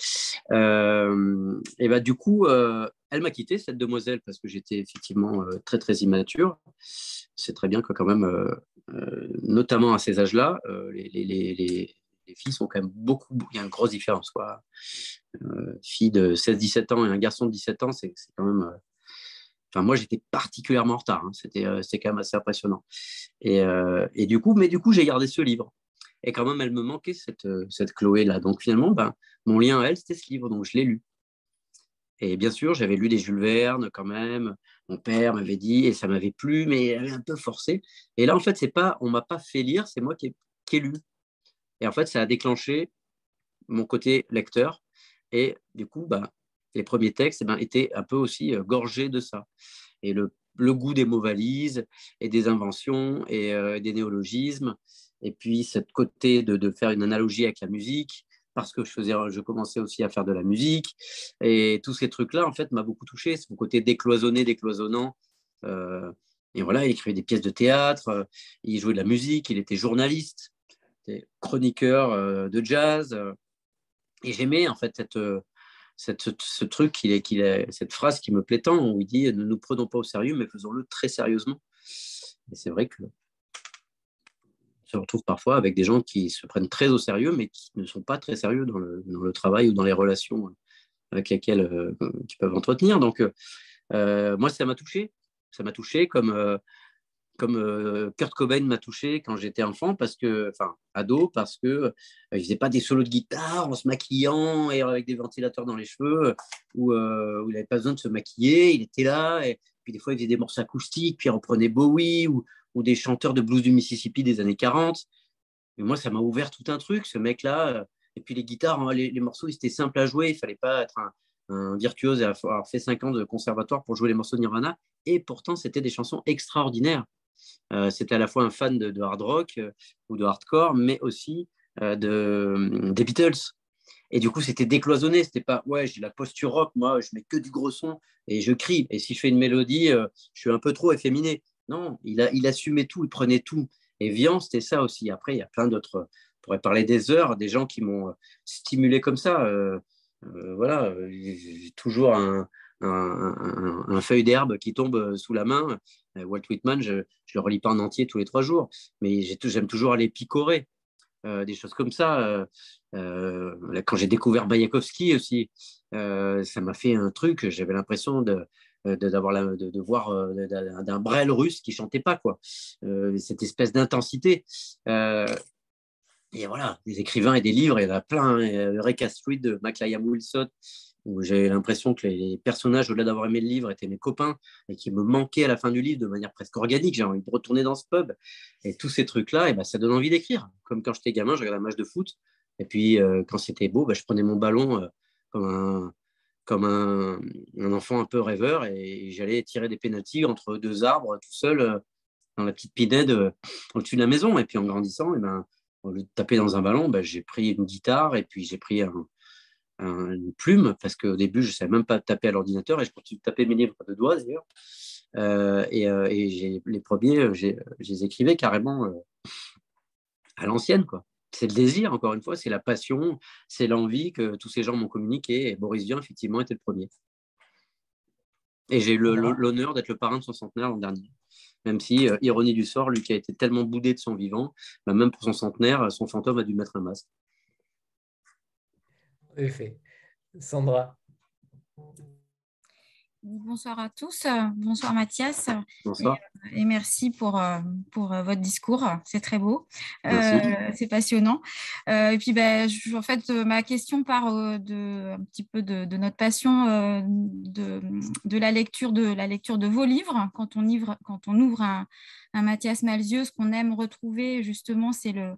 Euh, et bah, du coup, euh, elle m'a quitté, cette demoiselle, parce que j'étais effectivement euh, très, très immature. C'est très bien que, quand même, notamment à ces âges-là, les, les, les, les, filles sont quand même beaucoup. Il y a une grosse différence. Quoi. fille de 16-17 ans et un garçon de 17 ans, c'est quand même. Enfin, moi, j'étais particulièrement en retard. Hein. C'était quand même assez impressionnant. Et, et, du coup, mais du coup, j'ai gardé ce livre. Et quand même, elle me manquait, cette, euh, cette Chloé-là. Donc finalement, ben, mon lien à elle, c'était ce livre. Donc je l'ai lu. Et bien sûr, j'avais lu des Jules Verne quand même. Mon père m'avait dit, et ça m'avait plu, mais elle avait un peu forcé. Et là, en fait, c'est pas, on m'a pas fait lire, c'est moi qui ai, lu. Et en fait, ça a déclenché mon côté lecteur. Et du coup, ben, les premiers textes eh ben, étaient un peu aussi euh, gorgés de ça. Et le, goût des mots valises et des inventions et euh, des néologismes et puis, cette côté de, faire une analogie avec la musique, parce que je, faisais, je commençais aussi à faire de la musique. Et tous ces trucs-là, en fait, m'a beaucoup touché. Son côté décloisonné, décloisonnant. Euh, et voilà, il écrivait des pièces de théâtre, il jouait de la musique, il était journaliste, chroniqueur de jazz. et j'aimais, en fait, cette, cette, ce truc, qu'il est, qu'il est, cette phrase qui me plaît tant, où il dit Ne nous prenons pas au sérieux, mais faisons-le très sérieusement. Et c'est vrai que se retrouve parfois avec des gens qui se prennent très au sérieux, mais qui ne sont pas très sérieux dans le, dans le travail ou dans les relations avec lesquelles euh, peuvent entretenir. Donc, euh, moi, ça m'a touché. Ça m'a touché comme, euh, comme Kurt Cobain m'a touché quand j'étais enfant, parce que, enfin, ado, parce que il faisait pas des solos de guitare en se maquillant et avec des ventilateurs dans les cheveux, où, où il n'avait pas besoin de se maquiller. Il était là, et puis des fois, il faisait des morceaux acoustiques, puis il reprenait Bowie, ou, des chanteurs de blues du Mississippi des années 40. Et moi, ça m'a ouvert tout un truc, ce mec-là. Euh, et puis les guitares, hein, les, morceaux, ils étaient simples à jouer. Il fallait pas être un, virtuose et avoir fait cinq ans de conservatoire pour jouer les morceaux de Nirvana. Et pourtant, c'était des chansons extraordinaires. Euh, c'était à la fois un fan de, hard rock euh, ou de hardcore, mais aussi de, des Beatles. Et du coup, c'était décloisonné. C'était pas, ouais, j'ai la posture rock, moi, je mets que du gros son et je crie. Et si je fais une mélodie, euh, je suis un peu trop efféminé. Non, il, a, il assumait tout, il prenait tout. Et Vian, c'était ça aussi. Après, il y a plein d'autres. On pourrait parler des heures, des gens qui m'ont stimulé comme ça. voilà, toujours un, feuille d'herbe qui tombe euh, sous la main. Euh, Walt Whitman, je ne le relis pas en entier tous les trois jours, mais j'aime toujours aller picorer. Euh, des choses comme ça. quand j'ai découvert Bayakovsky aussi, ça m'a fait un truc. J'avais l'impression de, de, de, voir d'un Brel russe qui chantait pas quoi cette espèce d'intensité et voilà des écrivains et des livres il y en a plein Ray Street de McLean Wilson où j'ai l'impression que les personnages, au-delà d'avoir aimé le livre, étaient mes copains et qui me manquaient à la fin du livre de manière presque organique. J'ai envie de retourner dans ce pub. Et tous ces trucs-là, et eh ben, ça donne envie d'écrire. Comme quand j'étais gamin, je regardais un match de foot. Et puis, euh, quand c'était beau, ben, je prenais mon ballon euh, comme, un, comme un, enfant un peu rêveur et j'allais tirer des pénalties entre deux arbres tout seul euh, dans la petite pinède au-dessus de la maison. Et puis, en grandissant, et eh ben, au lieu de taper dans un ballon, ben, j'ai pris une guitare et puis j'ai pris un une plume, parce qu'au début, je ne savais même pas taper à l'ordinateur et je continue de taper mes livres de doigts d'ailleurs. Euh, et, euh, et les premiers, euh, je les écrivais carrément à l'ancienne. quoi. C'est le désir, encore une fois, c'est la passion, c'est l'envie que tous ces gens m'ont communiqué. Et Boris Vian, effectivement, était le premier. Et j'ai eu l'honneur d'être le parrain de son centenaire l'an dernier. Même si, ironie du sort, lui qui a été tellement boudé de son vivant, bah, même pour son centenaire, son fantôme a dû mettre un masque effet. Sandra. Bonsoir à tous. Bonsoir Mathias. Bonsoir. Et, euh, merci pour, euh, pour euh, votre discours. C'est très beau. c'est passionnant. et puis, ben, en fait, ma question part de, un petit peu de, notre passion de, de, la lecture de la lecture de vos livres. Quand on, ouvre, quand on ouvre un, un Mathias Malzieux, ce qu'on aime retrouver, justement, c'est le,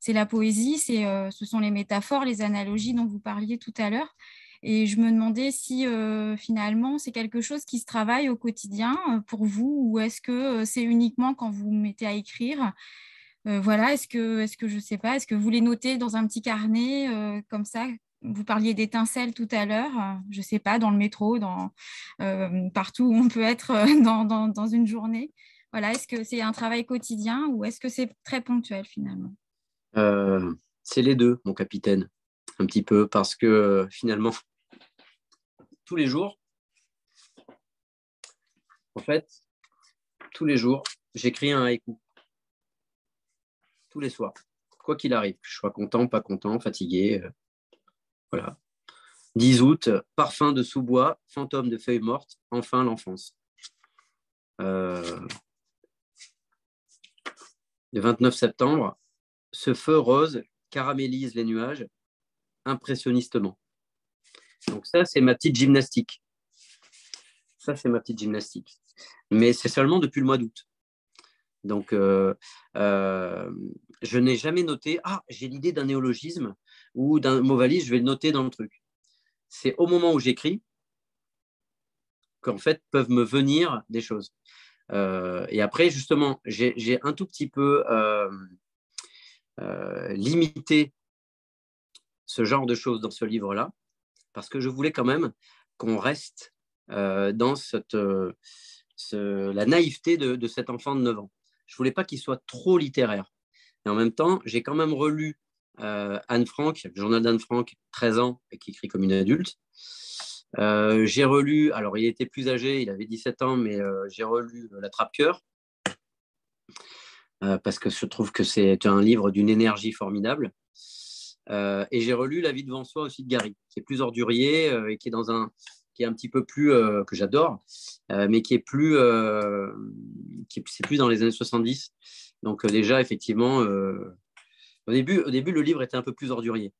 c'est la poésie, c'est, euh, ce sont les métaphores, les analogies dont vous parliez tout à l'heure. Et je me demandais si euh, finalement c'est quelque chose qui se travaille au quotidien euh, pour vous ou est-ce que c'est uniquement quand vous vous mettez à écrire Voilà, est-ce que, je sais pas, est-ce que vous les notez dans un petit carnet comme ça? Vous parliez d'étincelles tout à l'heure, je ne sais pas, dans le métro, dans, partout où on peut être dans, dans, dans une journée. Voilà, est-ce que c'est un travail quotidien ou est-ce que c'est très ponctuel finalement? Euh, c'est les deux, mon capitaine, un petit peu, parce que euh, finalement, tous les jours, en fait, tous les jours, j'écris un haïku. Tous les soirs, quoi qu'il arrive, je sois content, pas content, fatigué. Euh, voilà. 10 août, parfum de sous-bois, fantôme de feuilles mortes, enfin l'enfance. le 29 septembre, ce feu rose caramélise les nuages impressionnistement. Donc ça, c'est ma petite gymnastique. Ça, c'est ma petite gymnastique. Mais c'est seulement depuis le mois d'août. Donc, euh, euh, je n'ai jamais noté, ah, j'ai l'idée d'un néologisme ou d'un mot valise, je vais le noter dans le truc. C'est au moment où j'écris qu'en fait peuvent me venir des choses. Euh, et après, justement, j'ai un tout petit peu limiter ce genre de choses dans ce livre-là, parce que je voulais quand même qu'on reste euh, dans cette, euh, la naïveté de, cet enfant de 9 ans. Je voulais pas qu'il soit trop littéraire. Et en même temps, j'ai quand même relu Anne Frank, le journal d'Anne Frank, 13 ans, et qui écrit comme une adulte. j'ai relu, alors il était plus âgé, il avait 17 ans, mais j'ai relu La Trappe-Cœur, euh, parce que je trouve que c'est un livre d'une énergie formidable. Euh, et j'ai relu La vie devant soi aussi de Gary, qui est plus ordurier euh, et qui est dans un qui est un petit peu plus que j'adore, mais qui est plus qui c'est plus dans les années 70. Donc déjà effectivement au début au début le livre était un peu plus ordurier.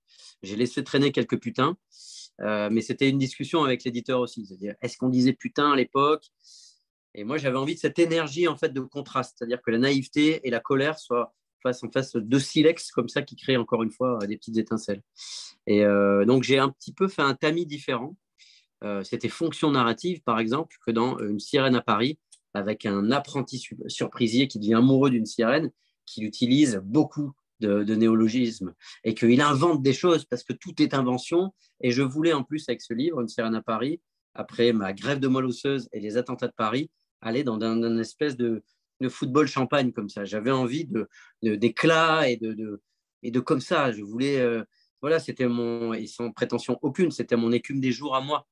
J'ai laissé traîner quelques putains, mais c'était une discussion avec l'éditeur aussi, c'est-à-dire est-ce qu'on disait putain à l'époque? Et moi, j'avais envie de cette énergie en fait de contraste, c'est-à-dire que la naïveté et la colère soient face en face de silex comme ça qui créent encore une fois des petites étincelles. Et euh, donc, j'ai un petit peu fait un tamis différent. Euh, c'était fonction narrative, par exemple, que dans Une sirène à Paris, avec un apprenti surprisier qui devient amoureux d'une sirène, qui utilise beaucoup de, néologisme et qu'il invente des choses parce que tout est invention. Et je voulais en plus, avec ce livre, Une sirène à Paris, après ma grève de moelle osseuse et les attentats de Paris, aller dans une espèce de, football champagne comme ça. J'avais envie de, d'éclat et de, et de comme ça. Je voulais, euh, voilà, c'était mon, et sans prétention aucune, c'était mon écume des jours à moi,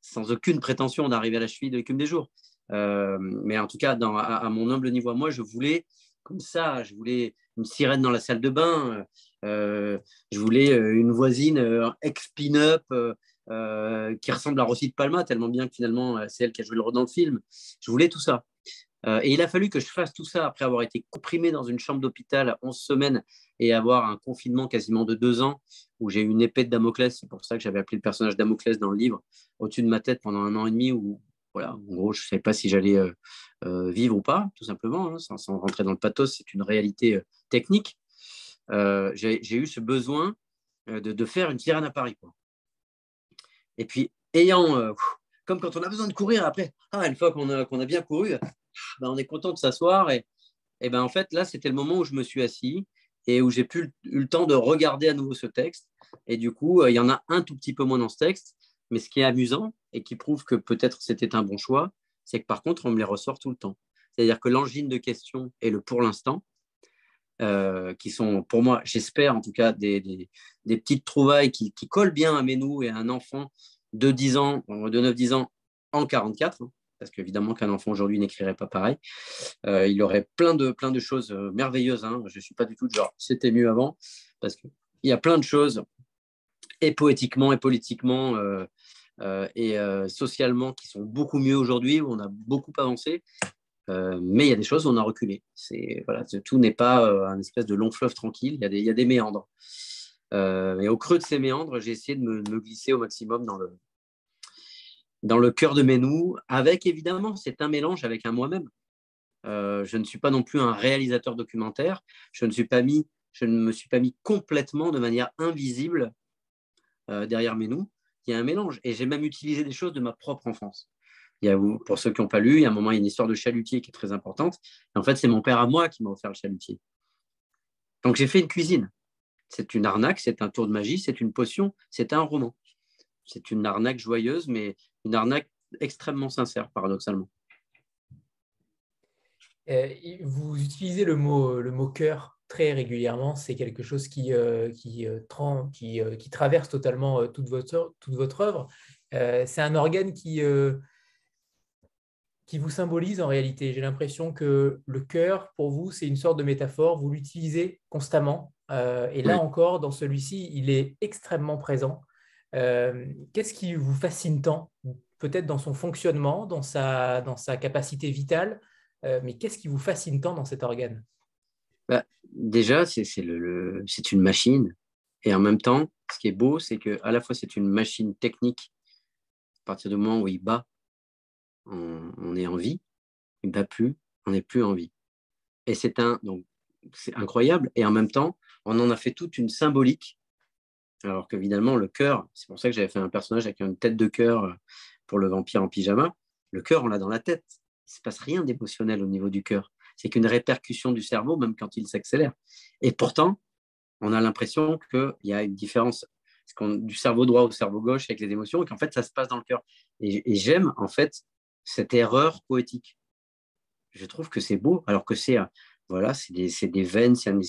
sans aucune prétention d'arriver à la cheville de l'écume des jours. Euh, mais en tout cas, à, mon humble niveau à moi, je voulais comme ça, je voulais une sirène dans la salle de bain, euh, je voulais une voisine ex-pin-up qui ressemble à Rossi de Palma, tellement bien que finalement, c'est elle qui a joué le rôle dans le film. Je voulais tout ça. et il a fallu que je fasse tout ça après avoir été comprimé dans une chambre d'hôpital 11 semaines et avoir un confinement quasiment de deux ans où j'ai eu une épée de Damoclès. C'est pour ça que j'avais appelé le personnage Damoclès dans le livre au-dessus de ma tête pendant un an et demi où, voilà, en gros, je ne savais pas si j'allais euh, euh, vivre ou pas, tout simplement, hein, sans, rentrer dans le pathos, c'est une réalité euh, technique. j'ai eu ce besoin de, faire une sirène à Paris. Et puis, ayant, comme quand on a besoin de courir après, ah, une fois qu'on a, a bien couru, ben, on est content de s'asseoir. Et, et ben, en fait, là, c'était le moment où je me suis assis et où j'ai eu le temps de regarder à nouveau ce texte. Et du coup, euh, il y en a un tout petit peu moins dans ce texte, mais ce qui est amusant et qui prouve que peut-être c'était un bon choix, c'est que par contre, on me les ressort tout le temps. C'est-à-dire que l'angine de questions et le pour l'instant, euh, qui sont pour moi, j'espère en tout cas, des, petites trouvailles qui, collent bien à Ménou et à un enfant de 10 ans, de 9-10 ans en 44, parce qu'évidemment qu'un enfant aujourd'hui n'écrirait pas pareil. Euh, il aurait plein de, plein de choses euh, merveilleuses. Hein. Je ne suis pas du tout de genre c'était mieux avant, parce qu'il y a plein de choses, et poétiquement, et politiquement, euh, et socialement, qui sont beaucoup mieux aujourd'hui, où on a beaucoup avancé. Mais il y a des choses où on a reculé. Voilà, tout n'est pas un espèce de long fleuve tranquille, il y a des, méandres. et au creux de ces méandres, j'ai essayé de me, glisser au maximum dans le, cœur de Menou, avec évidemment, c'est un mélange avec un moi-même. Euh, je ne suis pas non plus un réalisateur documentaire. Je ne, je ne me suis pas mis complètement de manière invisible euh, derrière Menou. Il y a un mélange. Et j'ai même utilisé des choses de ma propre enfance. Pour ceux qui n'ont pas lu, il y a un moment, il y a une histoire de chalutier qui est très importante. en fait, c'est mon père à moi qui m'a offert le chalutier. Donc j'ai fait une cuisine. C'est une arnaque, c'est un tour de magie, c'est une potion, c'est un roman. C'est une arnaque joyeuse, mais une arnaque extrêmement sincère, paradoxalement. Euh, vous utilisez le mot, le mot cœur très régulièrement. C'est quelque chose qui, euh, qui, euh, qui, qui, traverse totalement toute, votre, toute votre œuvre. c'est un organe qui, qui vous symbolise en réalité. J'ai l'impression que le cœur, pour vous, c'est une sorte de métaphore. Vous l'utilisez constamment. et là encore, dans celui-ci, il est extrêmement présent. Euh, qu'est-ce qui vous fascine tant Peut-être dans son fonctionnement, dans sa, dans sa capacité vitale, euh, mais qu'est-ce qui vous fascine tant dans cet organe? Bah, Déjà, c'est le, une machine. Et en même temps, ce qui est beau, c'est qu'à la fois, c'est une machine technique. À partir du moment où il bat, on, est en vie. Bat plus, on n'est plus en vie. Et c'est un, donc, c'est incroyable. Et en même temps, on en a fait toute une symbolique alors qu'évidemment, le cœur, c'est pour ça que j'avais fait un personnage avec une tête de cœur euh, pour le vampire en pyjama. Le cœur, on l'a dans la tête. Il ne se passe rien d'émotionnel au niveau du cœur. C'est qu'une répercussion du cerveau, même quand il s'accélère. Et pourtant, on a l'impression qu'il y a une différence du cerveau droit au cerveau gauche avec les émotions, et qu'en fait, ça se passe dans le cœur. Et, j'aime, en fait, cette erreur poétique. Je trouve que c'est beau, alors que c'est voilà, c'est des, veines, c'est une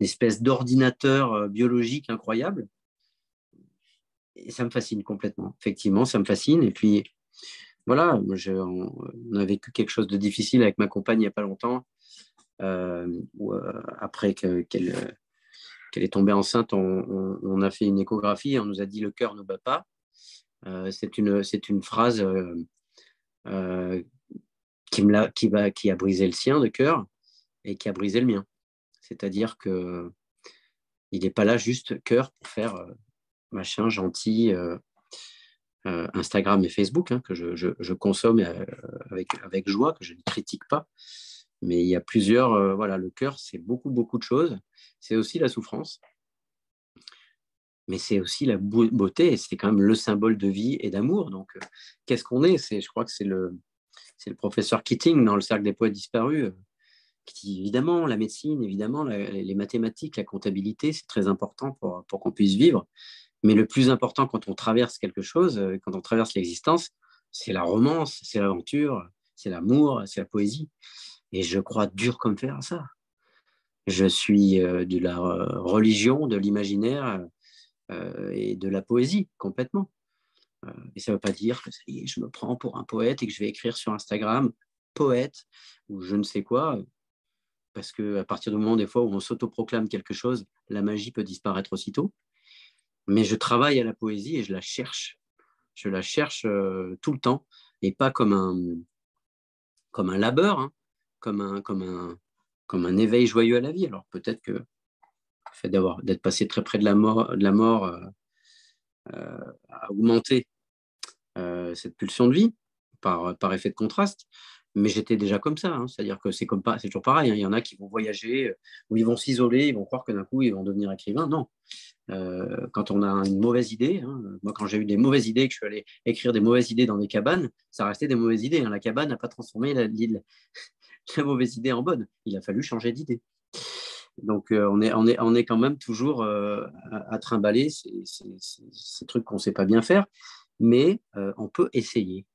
espèce, d'ordinateur euh, biologique incroyable et ça me fascine complètement. Effectivement, ça me fascine. Et puis, voilà, on, a vécu quelque chose de difficile avec ma compagne il n'y a pas longtemps. Euh, euh, après qu'elle est tombée enceinte, on, a fait une échographie et on nous a dit le cœur ne bat pas. Euh, c'est une, une phrase qui, me qui, va, qui a brisé le sien de cœur et qui a brisé le mien. C'est-à-dire que il n'est pas là juste cœur pour faire machin gentil, euh, euh, Instagram et Facebook, hein, que je, consomme euh, avec, avec joie, que je ne critique pas. Mais il y a plusieurs, voilà, le cœur, c'est beaucoup, beaucoup de choses. C'est aussi la souffrance, mais c'est aussi la beauté, et c'est quand même le symbole de vie et d'amour. Donc, qu'est-ce qu'on est, c'est, Je crois que c'est le, le professeur Keating dans le Cercle des poètes disparus évidemment, la médecine, évidemment, les mathématiques, la comptabilité, c'est très important pour, pour qu'on puisse vivre. Mais le plus important quand on traverse quelque chose, euh, quand on traverse l'existence, c'est la romance, c'est l'aventure, c'est l'amour, c'est la poésie. Et je crois dur comme fer à ça. Je suis euh, de la euh, religion, de l'imaginaire et de la poésie complètement. et ça ne veut pas dire que je me prends pour un poète et que je vais écrire sur Instagram poète ou je ne sais quoi parce qu'à partir du moment des fois où on s'autoproclame quelque chose, la magie peut disparaître aussitôt. Mais je travaille à la poésie et je la cherche. Je la cherche euh, tout le temps et pas comme un, comme un labeur, hein, comme, un, comme, un, comme un éveil joyeux à la vie. Alors peut-être que fait d'avoir, d'être passé très près de la mort, de la mort euh, euh, a augmenté cette pulsion de vie par, par effet de contraste mais j'étais déjà comme ça. Hein. C'est-à-dire que c'est comme c'est toujours pareil. Hein. Il y en a qui vont voyager, euh, ou ils vont s'isoler, ils vont croire que d'un coup ils vont devenir écrivains. Non. Euh, quand on a une mauvaise idée, hein, moi quand j'ai eu des mauvaises idées, que je suis allé écrire des mauvaises idées dans des cabanes, ça restait des mauvaises idées. La cabane n'a pas transformé la, la, mauvaise idée en bonne. Il a fallu changer d'idée. Donc euh, on, est, quand même toujours à, trimballer ces, trucs qu'on ne sait pas bien faire, mais on peut essayer.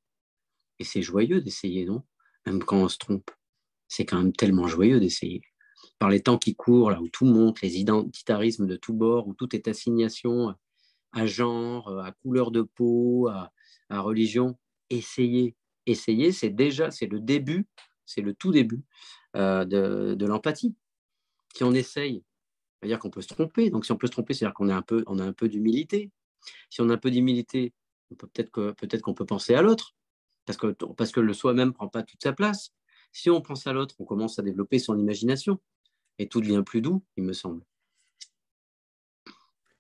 Et c'est joyeux d'essayer, non? Même quand on se trompe. C'est quand même tellement joyeux d'essayer. Par les temps qui courent, là où tout monte, les identitarismes de tous bords, où tout est assignation à genre, à couleur de peau, à, religion, essayer. Essayer, c'est déjà, c'est le début, c'est le tout début euh, de, l'empathie. Si on essaye, c'est-à-dire qu'on peut se tromper. Donc si on peut se tromper, c'est-à-dire qu'on a un peu, on a un peu d'humilité. Si on a un peu d'humilité, peut-être qu'on peut penser à l'autre parce que, parce que le soi-même ne prend pas toute sa place. Si on pense à l'autre, on commence à développer son imagination et tout devient plus doux, il me semble.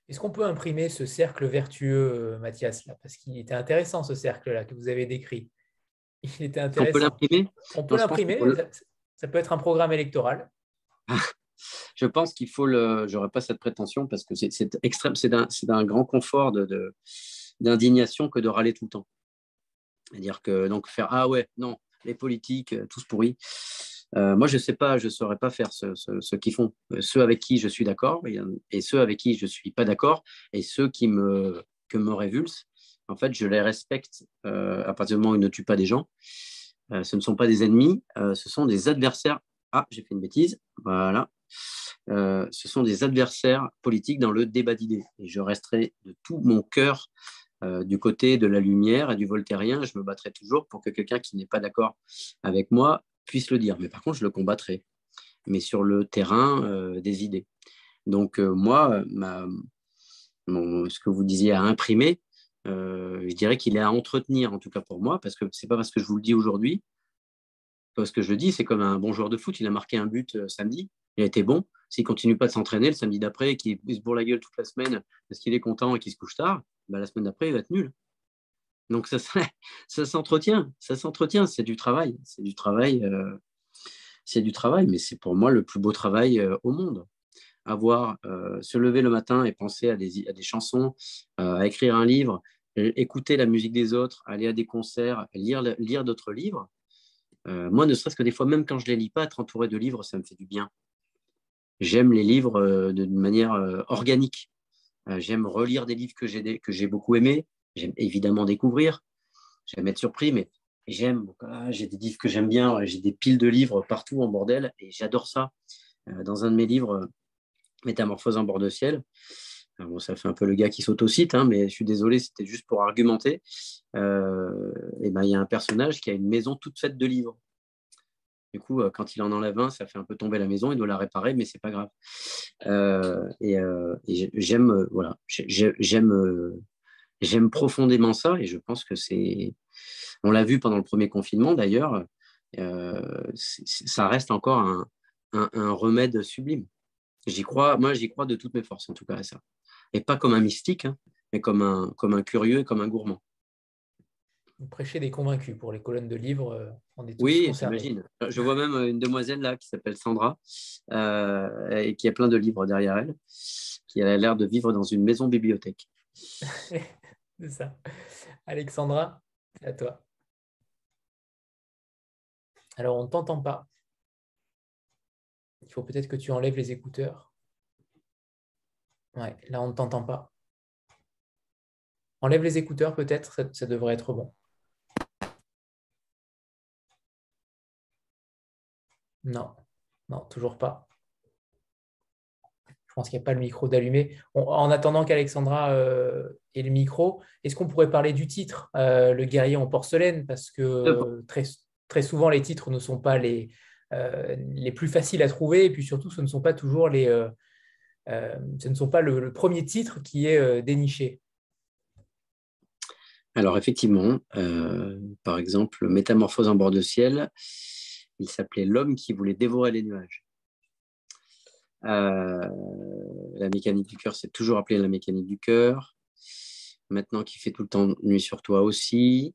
Est-ce qu'on peut imprimer ce cercle vertueux, euh, Mathias, là? Parce qu'il était intéressant, ce cercle-là que vous avez décrit. Il était intéressant. On peut l'imprimer On peut l'imprimer. Ça, peut être un programme électoral. Je pense qu'il faut le. J'aurais pas cette prétention parce que c'est extrême. C'est d'un grand confort d'indignation de, que de râler tout le temps. C'est-à-dire que donc faire ah ouais, non, les politiques, euh, tous pourris. Euh, moi, je ne sais pas, je ne saurais pas faire ce, qu'ils font. Euh, ceux avec qui je suis d'accord et, ceux avec qui je ne suis pas d'accord et ceux qui me, que me révulsent, en fait, je les respecte à partir du moment où ils ne tuent pas des gens. ce ne sont pas des ennemis, ce sont des adversaires. Ah, j'ai fait une bêtise. Voilà. Ce sont des adversaires politiques dans le débat d'idées. Et je resterai de tout mon cœur euh, du côté de la lumière et du voltairien, je me battrai toujours pour que quelqu'un qui n'est pas d'accord avec moi puisse le dire. Mais par contre, je le combattrai, mais sur le terrain euh, des idées. Donc euh, moi, ce que vous disiez à imprimer, je dirais qu'il est à entretenir, en tout cas pour moi, parce que ce n'est pas parce que je vous le dis aujourd'hui, parce que je dis, c'est comme un bon joueur de foot, il a marqué un but samedi, il a été bon. S'il continue pas de s'entraîner le samedi d'après, qu'il se bourre la gueule toute la semaine parce qu'il est content et qu'il se couche tard, bah, la semaine d'après, il va être nul. Donc ça, ça s'entretient, ça s'entretient, c'est du travail, c'est du travail, euh, c'est du travail, mais c'est pour moi le plus beau travail euh, au monde. Avoir, euh, se lever le matin et penser à des, à des chansons, à écrire un livre, écouter la musique des autres, aller à des concerts, lire, lire d'autres livres. moi, ne serait-ce que des fois, même quand je ne les lis pas, être entouré de livres, ça me fait du bien. J'aime les livres d'une manière organique. Euh, j'aime relire des livres que j'ai, beaucoup aimés. J'aime évidemment découvrir. J'aime être surpris, mais j'aime. Ah, j'ai des livres que j'aime bien. J'ai des piles de livres partout en bordel et j'adore ça. Euh, dans un de mes livres, Métamorphose en bord de ciel, Bon, ça fait un peu le gars qui s'autocite, hein, mais je suis désolé, c'était juste pour argumenter. Euh, ben, il y a un personnage qui a une maison toute faite de livres. Du coup, euh, quand il en enlève un, ça fait un peu tomber la maison, il doit la réparer, mais c'est pas grave. Euh, et, euh, j'aime, voilà, j'aime, j'aime profondément ça, et je pense que c'est, on l'a vu pendant le premier confinement d'ailleurs, ça reste encore un, remède sublime. J'y crois, moi j'y crois de toutes mes forces en tout cas à ça, et pas comme un mystique, hein, mais comme un, comme un curieux et comme un gourmand vous prêchez des convaincus pour les colonnes de livres. Euh, on est oui, j'imagine. Je vois même une demoiselle là qui s'appelle Sandra euh, et qui a plein de livres derrière elle, qui a l'air de vivre dans une maison bibliothèque. c'est ça. Alexandra, à toi. Alors, on ne t'entend pas. Il faut peut-être que tu enlèves les écouteurs. Ouais, là, on ne t'entend pas. Enlève les écouteurs, peut-être, ça, devrait être bon. Non, non, toujours pas. Je pense qu'il n'y a pas le micro d'allumé. En attendant qu'Alexandra euh, ait le micro, est-ce qu'on pourrait parler du titre, euh, Le guerrier en porcelaine? Parce que très, très souvent, les titres ne sont pas les, euh, les plus faciles à trouver, et puis surtout, ce ne sont pas toujours les, ce ne sont pas le, premier titre qui est déniché. Alors effectivement, par exemple, Métamorphose en bord de ciel, il s'appelait L'homme qui voulait dévorer les nuages. la mécanique du cœur, c'est toujours appelé la mécanique du cœur. Maintenant qui fait tout le temps nuit sur toi aussi.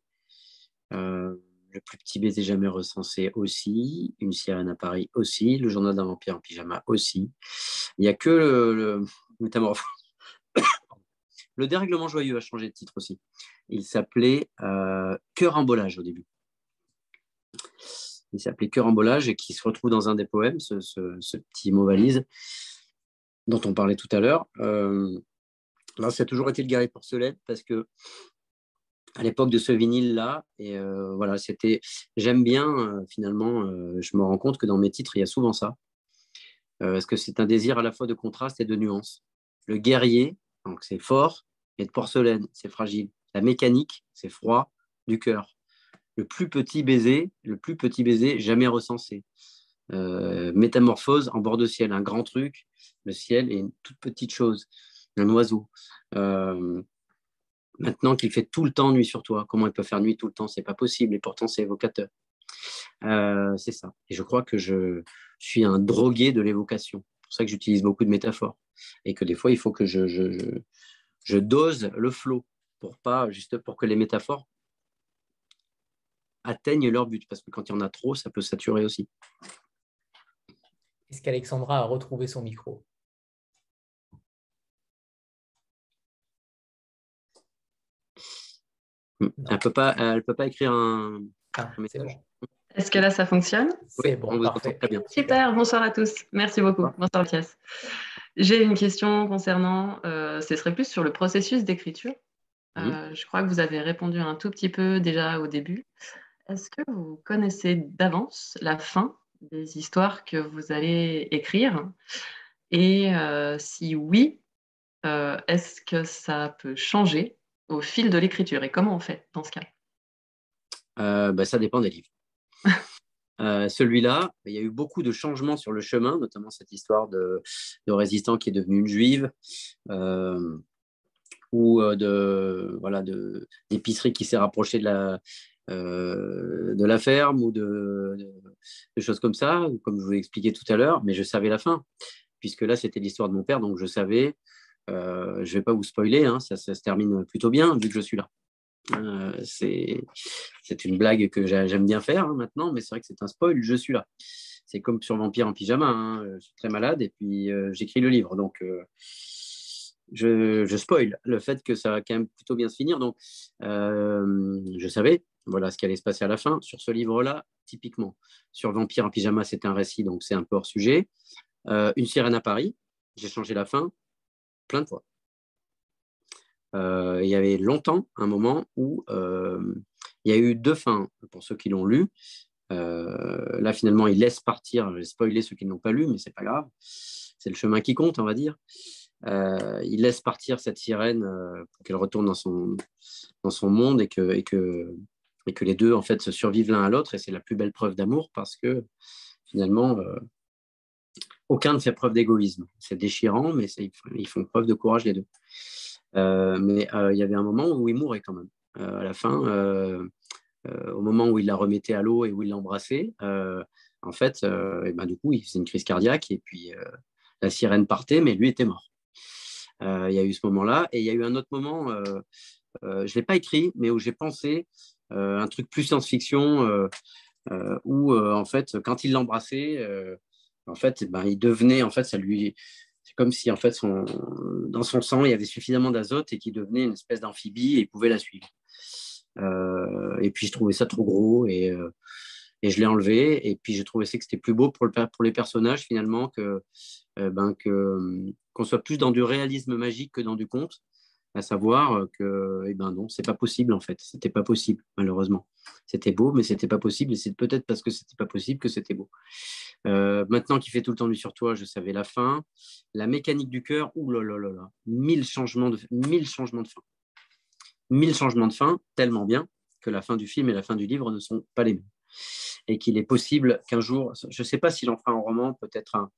Le plus petit baiser jamais recensé aussi, Une sirène à Paris aussi, Le journal d'un vampire en pyjama aussi. Il n'y a que le, le, dérèglement joyeux a changé de titre aussi. Il s'appelait euh, Cœur embolage au début. Il s'appelait Cœur embolage et qui se retrouve dans un des poèmes, ce, petit mot valise dont on parlait tout à l'heure. Euh, là, ça a toujours été le guerrier porcelaine parce que à l'époque de ce vinyle-là. Et euh, voilà, c'était. J'aime bien, euh, finalement, euh, je me rends compte que dans mes titres, il y a souvent ça. parce que c'est un désir à la fois de contraste et de nuance. Le guerrier, donc c'est fort, et de porcelaine, c'est fragile. La mécanique, c'est froid, du cœur. Le plus petit baiser, le plus petit baiser jamais recensé. métamorphose en bord de ciel, un grand truc. Le ciel est une toute petite chose, un oiseau. Maintenant qu'il fait tout le temps nuit sur toi, comment il peut faire nuit tout le temps? C'est pas possible et pourtant c'est évocateur. Euh, c'est ça. Et je crois que je suis un drogué de l'évocation. C'est pour ça que j'utilise beaucoup de métaphores et que des fois il faut que je, je, dose le flot pour pas juste pour que les métaphores atteignent leur but parce que quand il y en a trop, ça peut saturer aussi. Est-ce qu'Alexandra a retrouvé son micro? Elle ne peut, pas, elle peut pas écrire un, ah, Est-ce que là, ça fonctionne? C'est bon, on parfait. Très bien. Super, bonsoir à tous. Merci beaucoup. Bonsoir Mathias. J'ai une question concernant, euh, ce serait plus sur le processus d'écriture. Euh, je crois que vous avez répondu un tout petit peu déjà au début. Est-ce que vous connaissez d'avance la fin des histoires que vous allez écrire? Et euh, si oui, est-ce que ça peut changer au fil de l'écriture? Et comment on fait dans ce cas? Euh, bah, Ça dépend des livres. Euh, celui-là, il y a eu beaucoup de changements sur le chemin, notamment cette histoire de, résistant qui est devenu une juive, euh, ou de voilà d'épicerie qui s'est rapprochée de la de la ferme ou de, choses comme ça, comme je vous expliqué tout à l'heure. Mais je savais la fin, puisque là c'était l'histoire de mon père, donc je savais euh, je ne vais pas vous spoiler, hein, ça, se termine plutôt bien vu que je suis là. Euh, c'est une blague que j'aime bien faire hein, maintenant, mais c'est vrai que c'est un spoil, je suis là. C'est comme sur Vampire en pyjama, hein, je suis très malade et puis euh, j'écris le livre. Donc, je, je, spoil le fait que ça va quand même plutôt bien se finir. Donc, je savais voilà ce qui allait se passer à la fin. Sur ce livre-là, typiquement, sur Vampire en pyjama, c'est un récit, donc c'est un peu hors sujet. une sirène à Paris, j'ai changé la fin plein de fois. Euh, il y avait longtemps un moment où euh, il y a eu deux fins pour ceux qui l'ont lu. Euh, là, finalement, il laisse partir, je vais spoiler ceux qui ne l'ont pas lu, mais c'est pas grave. C'est le chemin qui compte, on va dire. Il laisse partir cette sirène pour qu'elle retourne dans son, monde et que, les deux, en fait, se survivent l'un à l'autre. Et c'est la plus belle preuve d'amour parce que finalement, aucun ne fait preuve d'égoïsme. C'est déchirant, mais ils font preuve de courage les deux. Euh, mais euh, il y avait un moment où il mourait quand même. Euh, à la fin, au moment où il la remettait à l'eau et où il l'embrassait, en fait, et ben, du coup, il faisait une crise cardiaque et puis la sirène partait, mais lui était mort. Il y a eu ce moment-là et il y a eu un autre moment, je ne l'ai pas écrit, mais où j'ai pensé un truc plus science-fiction où, en fait, quand il l'embrassait, en fait, ben, il devenait, en fait, ça lui, c'est comme si en fait son, dans son sang il y avait suffisamment d'azote et qu'il devenait une espèce d'amphibie et il pouvait la suivre. Euh, et puis je trouvais ça trop gros et, euh, Et je l'ai enlevé. Et puis j'ai trouvé que c'était plus beau pour, le, pour les personnages finalement que ben, qu'on soit plus dans du réalisme magique que dans du conte à savoir que, eh ben non, c'est pas possible en fait. C'était pas possible, malheureusement. C'était beau, mais c'était pas possible. Et c'est peut-être parce que c'était pas possible que c'était beau. Euh, maintenant qu'il fait tout le temps nuit sur toi, je savais la fin. La mécanique du cœur, là, mille changements de, mille changements de fin. Mille changements de fin, tellement bien que la fin du film et la fin du livre ne sont pas les mêmes. Et qu'il est possible qu'un jour, je ne sais pas s'il en fera un roman, peut-être un,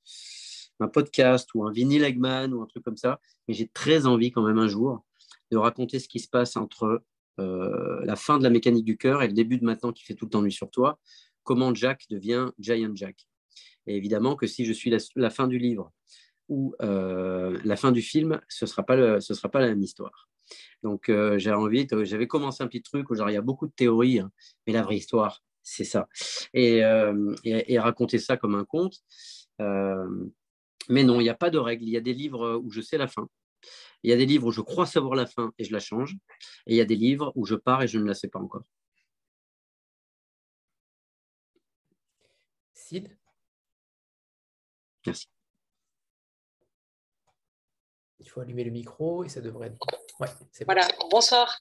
un podcast ou un vinyle Eggman ou un truc comme ça, mais j'ai très envie quand même un jour de raconter ce qui se passe entre euh, la fin de la mécanique du cœur et le début de maintenant qui fait tout le temps nuit sur toi, comment Jack devient Giant Jack. Et évidemment que si je suis la, fin du livre ou euh, la fin du film, ce ne sera, pas sera pas la même histoire. Donc euh, j'ai envie, j'avais commencé un petit truc où genre, il y a beaucoup de théories, hein, mais la vraie histoire, c'est ça. Et, et, raconter ça comme un conte. Mais non, il n'y a pas de règle. Il y a des livres où je sais la fin. Il y a des livres où je crois savoir la fin et je la change. Et il y a des livres où je pars et je ne la sais pas encore. Sid? Merci. Il faut allumer le micro et ça devrait être. Ouais, voilà, bonsoir.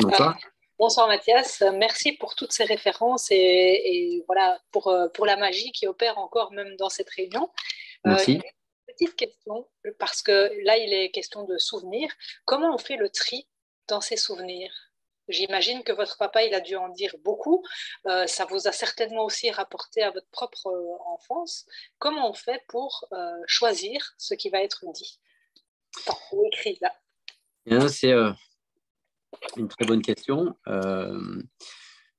Bonsoir. Euh, bonsoir Mathias, merci pour toutes ces références et, voilà pour, euh, pour la magie qui opère encore même dans cette réunion. Euh, merci petite question, parce que là, il est question de souvenirs. Comment on fait le tri dans ces souvenirs? J'imagine que votre papa, il a dû en dire beaucoup. Euh, ça vous a certainement aussi rapporté à votre propre euh, enfance. Comment on fait pour euh, choisir ce qui va être dit? Ou C'est une très bonne question.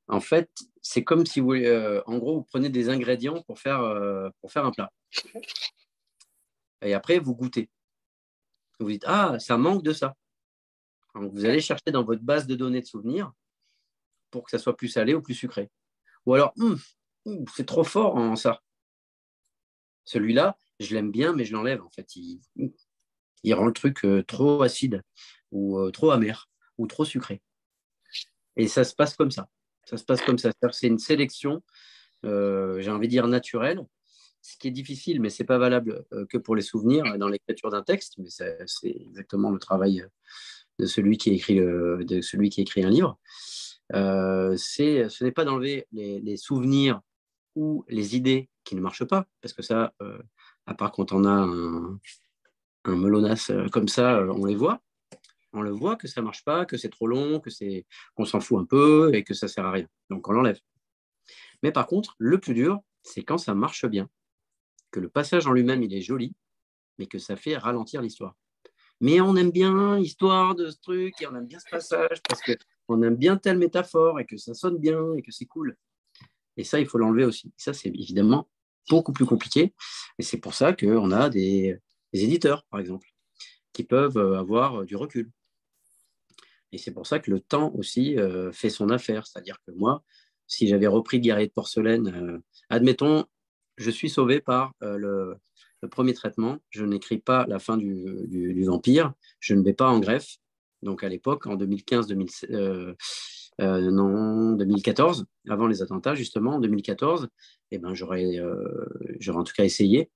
en fait, c'est comme si vous, en gros, vous prenez des ingrédients pour faire, pour faire un plat. Et après, vous goûtez. Vous dites, ah, ça manque de ça. vous allez chercher dans votre base de données de souvenirs pour que ça soit plus salé ou plus sucré. Ou alors, hum, hum, c'est trop fort en ça. Celui-là, je l'aime bien, mais je l'enlève. En fait, il, rend le truc euh, trop acide ou euh, trop amer ou trop sucré. Et ça se passe comme ça. Ça se passe comme ça. C'est une sélection, euh, j'ai envie de dire naturelle, ce qui est difficile, mais ce n'est pas valable euh, que pour les souvenirs dans l'écriture d'un texte, mais c'est exactement le travail euh, de celui qui écrit, un livre. Euh, ce n'est pas d'enlever les, souvenirs ou les idées qui ne marchent pas, parce que ça, à part quand on a un, un melonas comme ça, on les voit. On le voit que ça ne marche pas, que c'est trop long, qu'on s'en fout un peu et que ça ne sert à rien. Donc on l'enlève. Mais par contre, le plus dur, c'est quand ça marche bien que le passage en lui-même, il est joli, mais que ça fait ralentir l'histoire. Mais on aime bien l'histoire de ce truc et on aime bien ce passage parce qu'on aime bien telle métaphore et que ça sonne bien et que c'est cool. Et ça, il faut l'enlever aussi. Ça, c'est évidemment beaucoup plus compliqué. Et c'est pour ça qu'on a des, éditeurs, par exemple, qui peuvent euh, avoir du recul. Et c'est pour ça que le temps aussi euh, fait son affaire. C'est-à-dire que moi, si j'avais repris Guerrier de porcelaine, euh, admettons, je suis sauvé par euh, le, premier traitement. Je n'écris pas la fin du, vampire. Je ne vais pas en greffe. Donc à l'époque, en 2015, 2014, euh, euh, avant les attentats, justement, en 2014, eh ben, j'aurais, j'aurais en tout cas essayé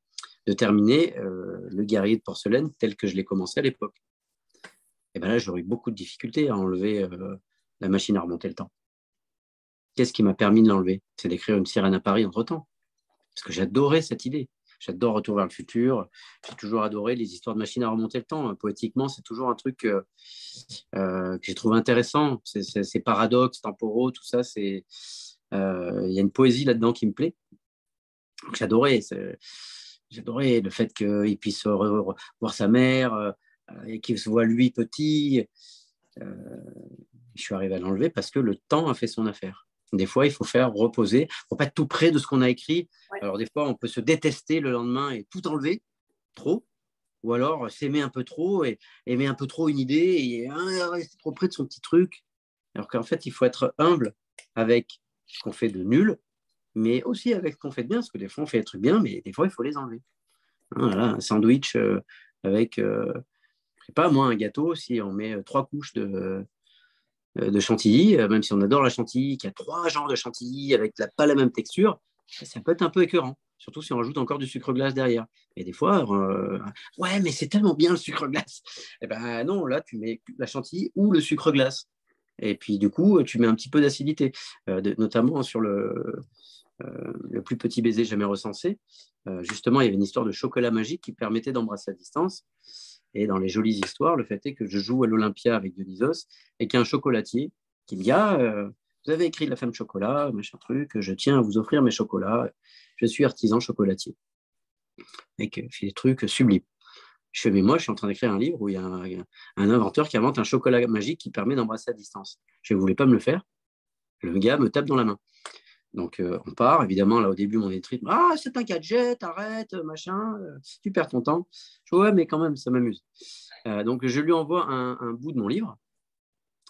de terminer le guerrier de porcelaine tel que je l'ai commencé à l'époque. Et eh ben là, j'aurais eu beaucoup de difficultés à enlever la machine à remonter le temps. Qu'est-ce qui m'a permis de l'enlever? C'est d'écrire une sirène à Paris entre-temps parce que j'adorais cette idée. J'adore Retour vers le futur. J'ai toujours adoré les histoires de machines à remonter le temps. Poétiquement, c'est toujours un truc euh, euh, que j'ai trouvé intéressant. Ces paradoxes temporaux, tout ça, euh, il y a une poésie là-dedans qui me plaît. J'adorais. J'adorais le fait qu'il puisse voir sa mère et qu'il se voit lui petit. je suis arrivé à l'enlever parce que le temps a fait son affaire. Des fois, il faut faire reposer. Il ne faut pas être tout près de ce qu'on a écrit. Alors, des fois, on peut se détester le lendemain et tout enlever, trop. Ou alors s'aimer un peu trop et aimer un peu trop une idée et ah, rester trop près de son petit truc. Alors qu'en fait, il faut être humble avec ce qu'on fait de nul, mais aussi avec ce qu'on fait de bien. Parce que des fois, on fait des trucs bien, mais des fois, il faut les enlever. Hein, voilà, un sandwich euh, avec, euh, je sais pas moi, un gâteau, si on met euh, trois couches de, de chantilly, même si on adore la chantilly, qu'il y a trois genres de chantilly avec pas la même texture, ça peut être un peu écœurant surtout si on rajoute encore du sucre glace derrière. Et des fois, euh, ouais, mais c'est tellement bien le sucre glace. Eh ben non, là, tu mets la chantilly ou le sucre glace. Et puis, du coup, tu mets un petit peu d'acidité, euh, notamment sur le, euh, le plus petit baiser jamais recensé. justement, il y avait une histoire de chocolat magique qui permettait d'embrasser à distance. Et dans les jolies histoires, le fait est que je joue à l'Olympia avec Dionysos et qu'il y a un chocolatier qui me dit Ah, vous avez écrit la femme chocolat, machin truc, je tiens à vous offrir mes chocolats je suis artisan chocolatier. Que fait des trucs sublimes. Je fais, mais moi, je suis en train d'écrire un livre où il y a un, inventeur qui invente un chocolat magique qui permet d'embrasser à distance. Je ne voulais pas me le faire? Le gars me tape dans la main. Donc, euh, on part. Évidemment, là, au début, mon étrit, ah, c'est un gadget, arrête, machin, euh, tu perds ton temps. Je dis, ouais, mais quand même, ça m'amuse. Euh, donc, je lui envoie un, bout de mon livre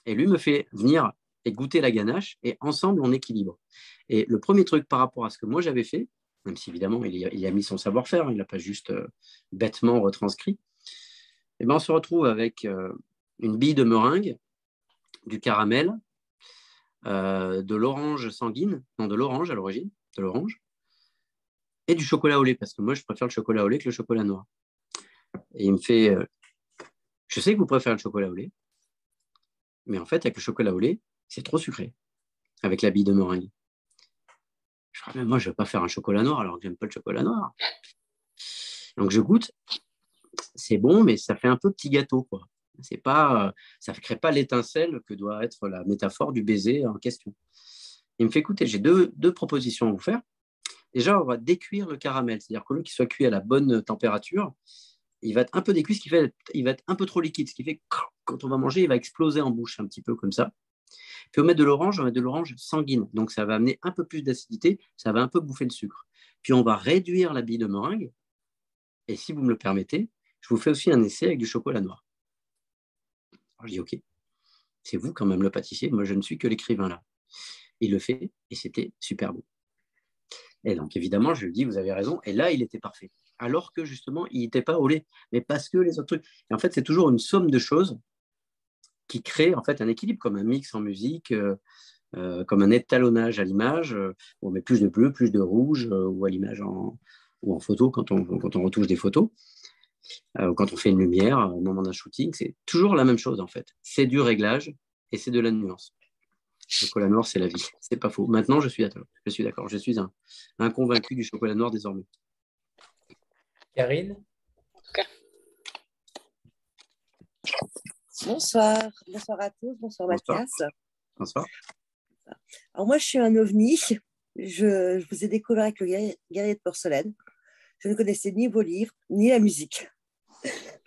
et lui me fait venir et goûter la ganache et ensemble, on équilibre. Et le premier truc par rapport à ce que moi j'avais fait, même si évidemment il, a mis son savoir-faire, hein, il n'a pas juste euh, bêtement retranscrit. Et eh ben, on se retrouve avec euh, une bille de meringue, du caramel, euh, de l'orange sanguine, non de l'orange à l'origine, de l'orange, et du chocolat au lait, parce que moi je préfère le chocolat au lait que le chocolat noir. Et il me fait, je sais que vous préférez le chocolat au lait, mais en fait avec le chocolat au lait, c'est trop sucré, avec la bille de meringue. Je moi, je ne vais pas faire un chocolat noir alors que j'aime pas le chocolat noir. Donc, je goûte. C'est bon, mais ça fait un peu petit gâteau. Quoi. C'est pas, ça ne crée pas l'étincelle que doit être la métaphore du baiser en question. Il me fait écouter, j'ai deux, propositions à vous faire. Déjà, on va décuire le caramel, c'est-à-dire que lieu qu'il soit cuit à la bonne température, il va être un peu décuit, ce qui fait il va être un peu trop liquide, ce qui fait que quand on va manger, il va exploser en bouche un petit peu comme ça. Puis on met de l'orange, on met de l'orange sanguine. Donc ça va amener un peu plus d'acidité, ça va un peu bouffer le sucre. Puis on va réduire la bille de meringue. Et si vous me le permettez, je vous fais aussi un essai avec du chocolat noir. Alors je dis OK, c'est vous quand même le pâtissier, moi je ne suis que l'écrivain là. Il le fait et c'était super beau. Et donc évidemment, je lui dis, vous avez raison. Et là, il était parfait. Alors que justement, il n'était pas au lait, mais parce que les autres trucs. Et en fait, c'est toujours une somme de choses qui crée en fait un équilibre, comme un mix en musique, euh, euh, comme un étalonnage à l'image. Euh, on met plus de bleu, plus de rouge, ou à l'image en, ou en photo quand on, quand on retouche des photos. Quand on fait une lumière au moment d'un shooting, c'est toujours la même chose en fait. C'est du réglage et c'est de la nuance. Le chocolat noir, c'est la vie. C'est pas faux. Maintenant, je suis d'accord. Je suis d'accord. Je suis un, un convaincu du chocolat noir désormais. Karine? Bonsoir, bonsoir à tous, bonsoir, Mathias. Bonsoir. Alors moi, je suis un ovni. Je, vous ai découvert avec le guerrier, de porcelaine. Je ne connaissais ni vos livres, ni la musique.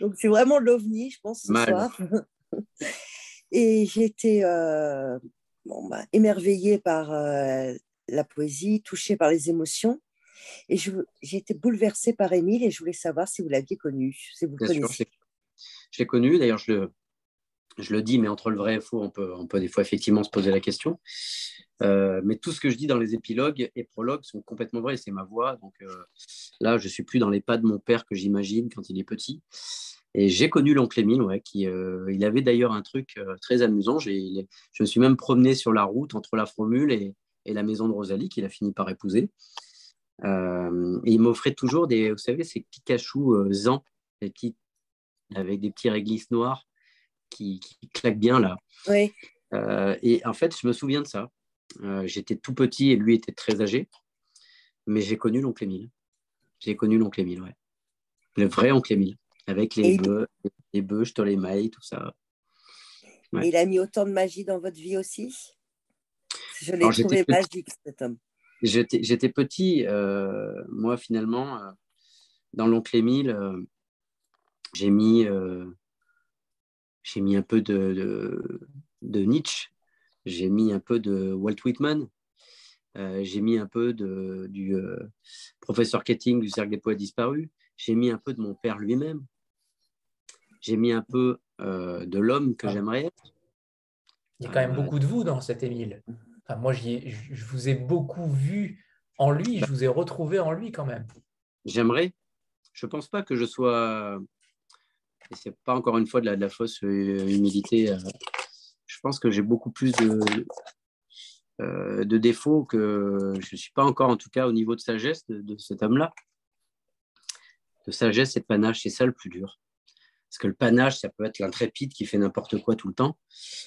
Donc c'est vraiment l'ovni, je pense, ce soir. Et j'ai été euh, bon, bah, émerveillée par euh, la poésie, touchée par les émotions. Et j'ai été bouleversée par Émile et je voulais savoir si vous l'aviez connu, si vous Bien Sûr, je l'ai connu, d'ailleurs je le, je le dis, mais entre le vrai et le faux, on peut, on peut des fois effectivement se poser la question. Euh, mais tout ce que je dis dans les épilogues et prologues sont complètement vrais, c'est ma voix. Donc euh, là, je suis plus dans les pas de mon père que j'imagine quand il est petit. Et j'ai connu l'oncle Émile, qui euh, il avait d'ailleurs un truc très amusant. je me suis même promené sur la route entre la Fromule et, la maison de Rosalie, qu'il a fini par épouser. il m'offrait toujours des, vous savez, ces petits cachous avec des petits réglisses noirs qui, claque bien là. Oui. Euh, et en fait, je me souviens de ça. Euh, j'étais tout petit et lui était très âgé, mais j'ai connu l'oncle Émile. J'ai connu l'oncle Émile, ouais. Le vrai oncle Émile, avec les bœufs, les bœufs, je te les mailles, tout ça. il a mis autant de magie dans votre vie aussi? Je l'ai trouvé magique, cet homme. J'étais petit, euh, moi finalement, dans l'oncle Émile, j'ai mis j'ai mis un peu de, de, Nietzsche, j'ai mis un peu de Walt Whitman, euh, j'ai mis un peu de, du euh, professeur Ketting du Cercle des Poètes Disparus, j'ai mis un peu de mon père lui-même, j'ai mis un peu euh, de l'homme que ah. j'aimerais être. Il y a quand même beaucoup de vous dans cet Émile. moi, je vous ai beaucoup vu en lui, je vous ai retrouvé en lui quand même. J'aimerais. Je ne pense pas que je sois c'est pas encore une fois de la, fausse euh, humilité. Euh. Je pense que j'ai beaucoup plus de, euh, de défauts que je ne suis pas encore, en tout cas, au niveau de sagesse de, cet homme-là. De sagesse et de panache, c'est ça le plus dur. Parce que le panache, ça peut être l'intrépide qui fait n'importe quoi tout le temps.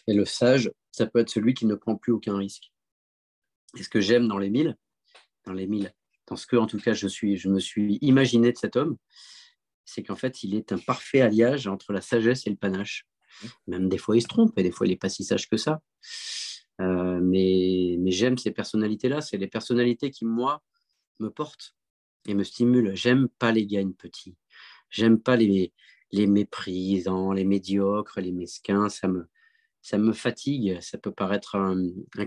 Et le sage, ça peut être celui qui ne prend plus aucun risque. Et ce que j'aime dans les mille, dans les mille, dans ce que, en tout cas, je, suis, je me suis imaginé de cet homme, c'est qu'en fait, il est un parfait alliage entre la sagesse et le panache. Même des fois, il se trompe et des fois, il n'est pas si sage que ça. Euh, mais, mais j'aime ces personnalités-là. C'est les personnalités qui, moi, me portent et me stimulent. J'aime pas les gagnes petits. J'aime pas les, les méprisants, les médiocres, les mesquins. Ça me, ça me fatigue. Ça peut paraître un,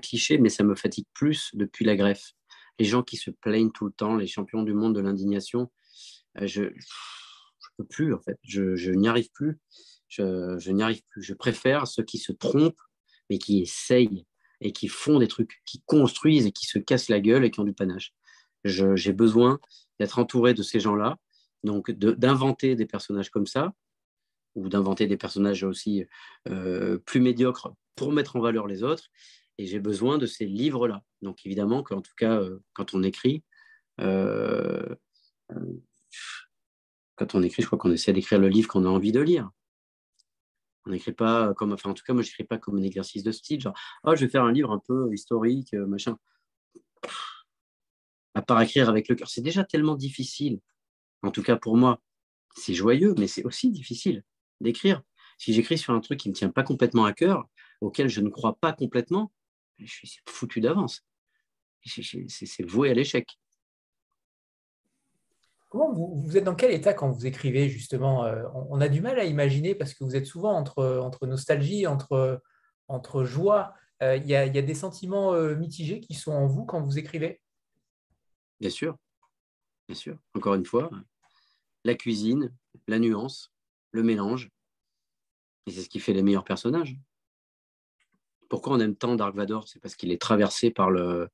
cliché, mais ça me fatigue plus depuis la greffe. Les gens qui se plaignent tout le temps, les champions du monde de l'indignation, euh, je plus, en fait. Je, je n'y arrive plus. Je, je n'y arrive plus. Je préfère ceux qui se trompent, mais qui essayent et qui font des trucs, qui construisent et qui se cassent la gueule et qui ont du panache. J'ai besoin d'être entouré de ces gens-là, donc d'inventer des personnages comme ça, ou d'inventer des personnages aussi euh, plus médiocres pour mettre en valeur les autres. Et j'ai besoin de ces livres-là. Donc évidemment qu'en tout cas, euh, quand on écrit, euh, quand on écrit, je crois qu'on essaie d'écrire le livre qu'on a envie de lire. On n'écrit pas comme, enfin, en tout cas, moi, je n'écris pas comme un exercice de style, genre, oh, je vais faire un livre un peu historique, euh, machin. À part écrire avec le cœur, c'est déjà tellement difficile. En tout cas, pour moi, c'est joyeux, mais c'est aussi difficile d'écrire. Si j'écris sur un truc qui ne me tient pas complètement à cœur, auquel je ne crois pas complètement, je suis foutu d'avance. C'est voué à l'échec. Comment vous, êtes dans quel état quand vous écrivez justement euh, on, a du mal à imaginer parce que vous êtes souvent entre, entre nostalgie, entre, entre joie. Euh, il y, a, des sentiments euh, mitigés qui sont en vous quand vous écrivez? Bien sûr, bien sûr. Encore une fois, la cuisine, la nuance, le mélange, et c'est ce qui fait les meilleurs personnages. Pourquoi on aime tant Dark Vador? C'est parce qu'il est traversé par, le,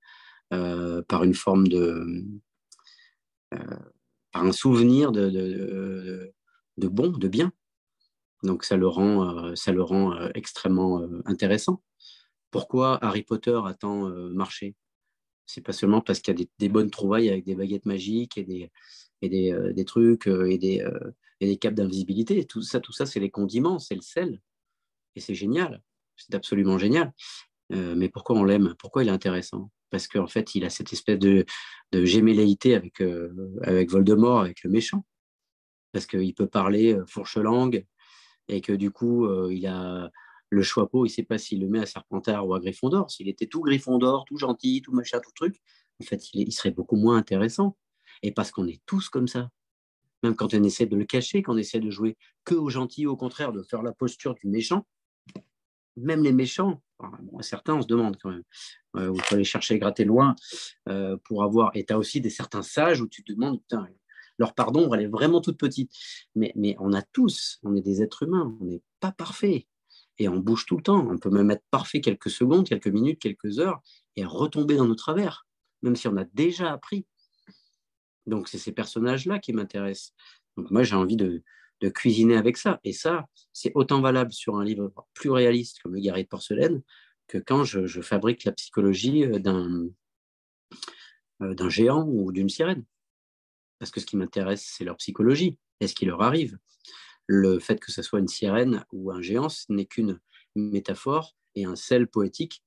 par une forme de un souvenir de, de, bon, de bien. Donc ça le rend, euh, euh, extrêmement euh, intéressant. Pourquoi Harry Potter a tant marché? C'est pas seulement parce qu'il y a des, bonnes trouvailles avec des baguettes magiques et des, trucs et des, et capes d'invisibilité. Tout ça, c'est les condiments, c'est le sel. Et c'est génial. C'est absolument génial. mais pourquoi on l'aime? Pourquoi il est intéressant? Parce qu'en fait, il a cette espèce de, de euh, avec Voldemort, avec le méchant, parce qu'il peut parler euh, fourche-langue, et que du coup, euh, il a le choix il ne sait pas s'il le met à Serpentard ou à Gryffondor. S'il était tout Gryffondor, tout gentil, tout machin, tout truc, en fait, il, il serait beaucoup moins intéressant. Et parce qu'on est tous comme ça. Même quand on essaie de le cacher, quand on essaie de jouer que au gentil, au contraire, de faire la posture du méchant, même les méchants, certains, on se demande quand même. Euh, il faut aller chercher, gratter loin euh, pour avoir. Et tu as aussi des certains sages où tu te demandes, leur pardon, elle est vraiment toute petite. Mais, mais on a tous, on est des êtres humains, on n'est pas parfait. Et on bouge tout le temps. On peut même être parfait quelques secondes, quelques minutes, quelques heures et retomber dans nos travers, même si on a déjà appris. Donc, c'est ces personnages-là qui m'intéressent. Donc, moi, j'ai envie de, cuisiner avec ça. Et ça, c'est autant valable sur un livre plus réaliste comme Le guerrier de porcelaine que quand je, fabrique la psychologie euh, d'un euh, d'un géant ou d'une sirène. Parce que ce qui m'intéresse, c'est leur psychologie et ce qui leur arrive. Le fait que ce soit une sirène ou un géant, ce n'est qu'une métaphore et un sel poétique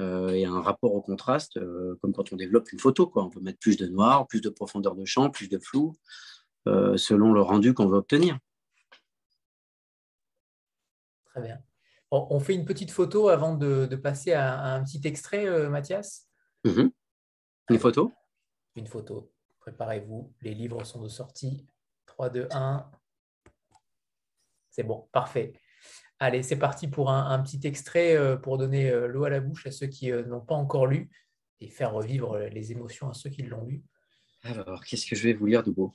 euh, et un rapport au contraste, comme quand on développe une photo. On peut mettre plus de noir, plus de profondeur de champ, plus de flou, selon le rendu qu'on veut obtenir. Très bien. On, fait une petite photo avant de, passer à, un petit extrait, euh, Mathias? Mhm. Une photo? Une photo. Préparez-vous. Les livres sont de sortie. 3, 2, 1. C'est bon, parfait. Allez, c'est parti pour un, petit extrait euh, pour donner euh, l'eau à la bouche à ceux qui n'ont pas encore lu et faire revivre les émotions à ceux qui l'ont lu. Alors, qu'est-ce que je vais vous lire de beau?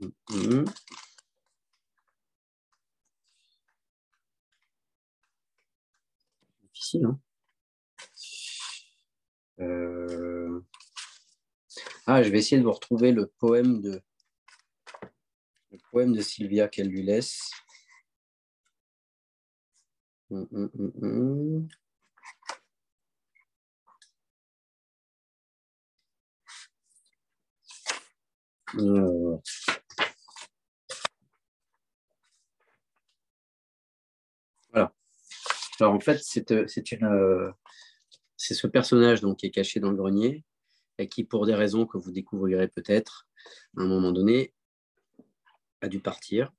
Mhm. Difficile, hein euh, Ah, je vais essayer de vous retrouver le poème de Le poème de Sylvia qu'elle lui laisse. Voilà. Alors en fait, c'est euh, euh, c'est ce personnage donc, qui est caché dans le grenier et qui, pour des raisons que vous découvrirez peut-être à un moment donné, a dû partir.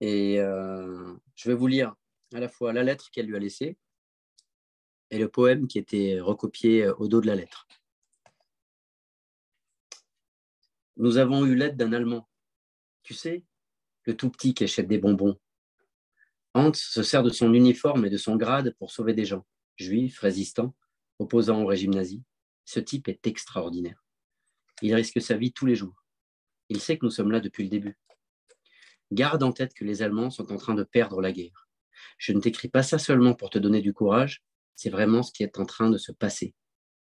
Et euh, je vais vous lire à la fois la lettre qu'elle lui a laissée et le poème qui était recopié au dos de la lettre. Nous avons eu l'aide d'un Allemand. Tu sais, le tout petit qui achète des bonbons. Hans se sert de son uniforme et de son grade pour sauver des gens, juifs, résistants, opposants au régime nazi. Ce type est extraordinaire. Il risque sa vie tous les jours. Il sait que nous sommes là depuis le début. Garde en tête que les Allemands sont en train de perdre la guerre. Je ne t'écris pas ça seulement pour te donner du courage, c'est vraiment ce qui est en train de se passer.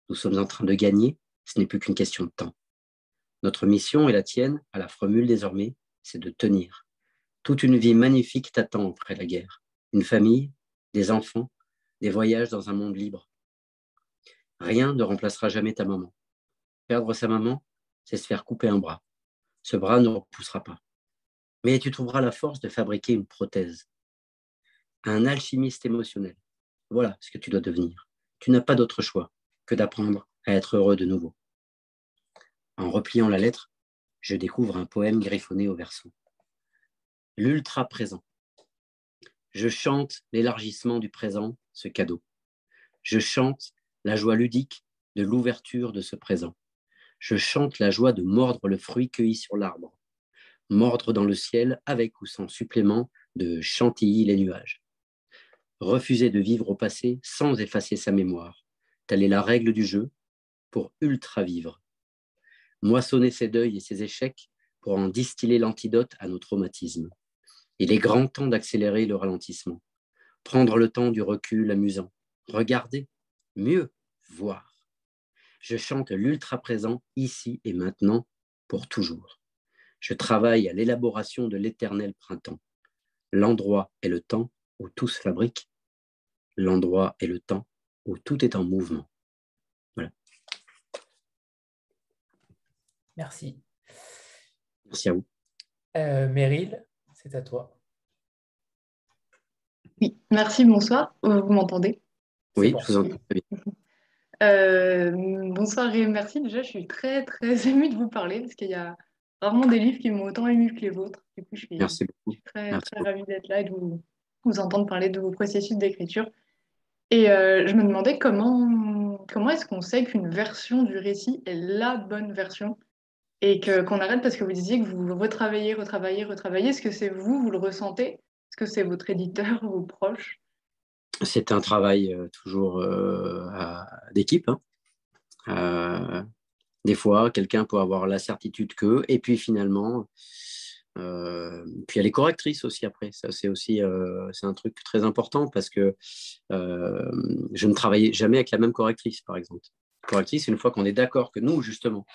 Nous sommes en train de gagner, ce n'est plus qu'une question de temps. Notre mission et la tienne, à la formule désormais, c'est de tenir. Toute une vie magnifique t'attend après la guerre. Une famille, des enfants, des voyages dans un monde libre. Rien ne remplacera jamais ta maman. Perdre sa maman, c'est se faire couper un bras. Ce bras ne repoussera pas mais tu trouveras la force de fabriquer une prothèse. Un alchimiste émotionnel. Voilà ce que tu dois devenir. Tu n'as pas d'autre choix que d'apprendre à être heureux de nouveau. En repliant la lettre, je découvre un poème griffonné au verso. L'ultra présent. Je chante l'élargissement du présent, ce cadeau. Je chante la joie ludique de l'ouverture de ce présent. Je chante la joie de mordre le fruit cueilli sur l'arbre mordre dans le ciel avec ou sans supplément de chantilly les nuages. Refuser de vivre au passé sans effacer sa mémoire, telle est la règle du jeu pour ultra-vivre. Moissonner ses deuils et ses échecs pour en distiller l'antidote à nos traumatismes. Il est grand temps d'accélérer le ralentissement, prendre le temps du recul amusant, regarder, mieux, voir. Je chante l'ultra-présent ici et maintenant pour toujours. Je travaille à l'élaboration de l'éternel printemps. L'endroit est le temps où tout se fabrique. L'endroit est le temps où tout est en mouvement. Voilà. Merci. Merci à vous. Euh, Meryl, c'est à toi. Oui, merci, bonsoir. Euh, vous m'entendez? Oui, je vous entends bien. Euh, bonsoir et merci. Déjà, je suis très, très émue de vous parler parce qu'il y a rarement des livres qui m'ont autant ému que les vôtres. Du coup, je suis, Merci beaucoup. très, ravie d'être là et de vous, entendre parler de vos processus d'écriture. Et euh, je me demandais comment, comment est-ce qu'on sait qu'une version du récit est la bonne version? Et que, qu'on arrête parce que vous disiez que vous retravaillez, retravaillez, retravaillez. Est-ce que c'est vous, vous le ressentez? Est-ce que c'est votre éditeur, vos proches? C'est un travail euh, toujours euh, d'équipe. Hein des fois, quelqu'un peut avoir la certitude que, et puis finalement, euh, puis elle est correctrice aussi après. Ça, c'est aussi euh, un truc très important parce que euh, je ne travaillais jamais avec la même correctrice, par exemple. Correctrice, une fois qu'on est d'accord que nous, justement,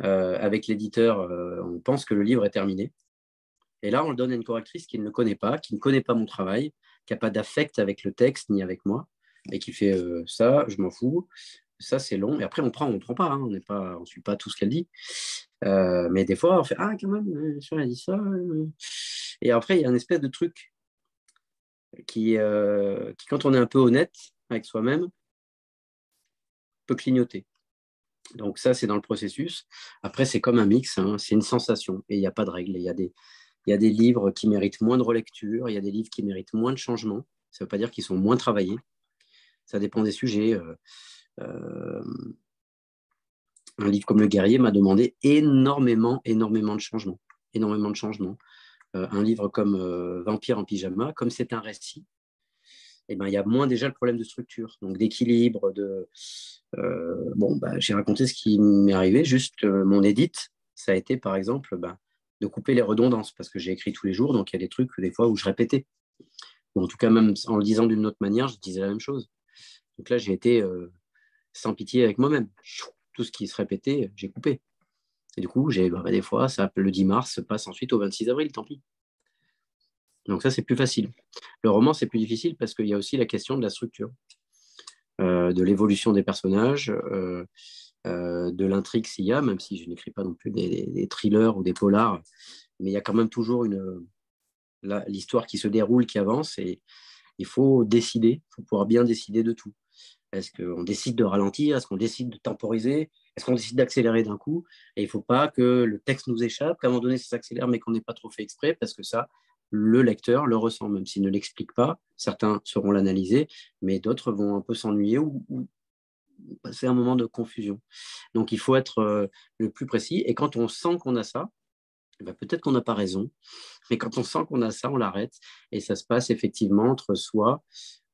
avec l'éditeur, on pense que le livre est terminé. Et là, on le donne à une correctrice qui ne le connaît pas, qui ne connaît pas mon travail, qui n'a pas d'affect avec le texte ni avec moi, et qui fait ça, je m'en fous ça c'est long. Et après, on prend, on ne prend pas, hein. on n'est pas, on suit pas tout ce qu'elle dit. Euh, mais des fois, on fait ah quand même, euh, elle dit ça. Euh. Et après, il y a une espèce de truc qui, qui, quand on est un peu honnête avec soi-même, peut clignoter. Donc ça, c'est dans le processus. Après, c'est comme un mix, hein. c'est une sensation et il n'y a pas de règle. Il y a des, des livres qui méritent moins de relecture, il y a des livres qui méritent moins de changement. Ça ne veut pas dire qu'ils sont moins travaillés. Ça dépend des sujets. Euh, un livre comme Le Guerrier m'a demandé énormément, énormément de changements. Énormément de changements. Euh, un livre comme euh, Vampire en pyjama, comme c'est un récit, eh ben, il y a moins déjà le problème de structure, donc d'équilibre. De, bon, bah, j'ai raconté ce qui m'est arrivé, juste mon édite, ça a été par exemple bah, de couper les redondances, parce que j'ai écrit tous les jours, donc il y a des trucs des fois où je répétais. en tout cas, même en le disant d'une autre manière, je disais la même chose. Donc là, j'ai été sans pitié avec moi-même. Tout ce qui se répétait, j'ai coupé. Et du coup, j'ai bah, des fois, ça, le 10 mars se passe ensuite au 26 avril, tant pis. Donc ça, c'est plus facile. Le roman, c'est plus difficile parce qu'il y a aussi la question de la structure, euh, de l'évolution des personnages, euh, euh, de l'intrigue s'il y a, même si je n'écris pas non plus des, thrillers ou des polars, mais il y a quand même toujours une l'histoire qui se déroule, qui avance, et il faut décider, il faut pouvoir bien décider de tout. Est-ce qu'on décide de ralentir? Est-ce qu'on décide de temporiser? Est-ce qu'on décide d'accélérer d'un coup? Et il ne faut pas que le texte nous échappe, qu'à un moment donné, ça s'accélère, mais qu'on n'ait pas trop fait exprès, parce que ça, le lecteur le ressent, même s'il ne l'explique pas. Certains seront l'analyser, mais d'autres vont un peu s'ennuyer ou, passer un moment de confusion. Donc, il faut être euh, le plus précis. Et quand on sent qu'on a ça, eh ben, peut-être qu'on n'a pas raison, mais quand on sent qu'on a ça, on l'arrête. Et ça se passe effectivement entre soi,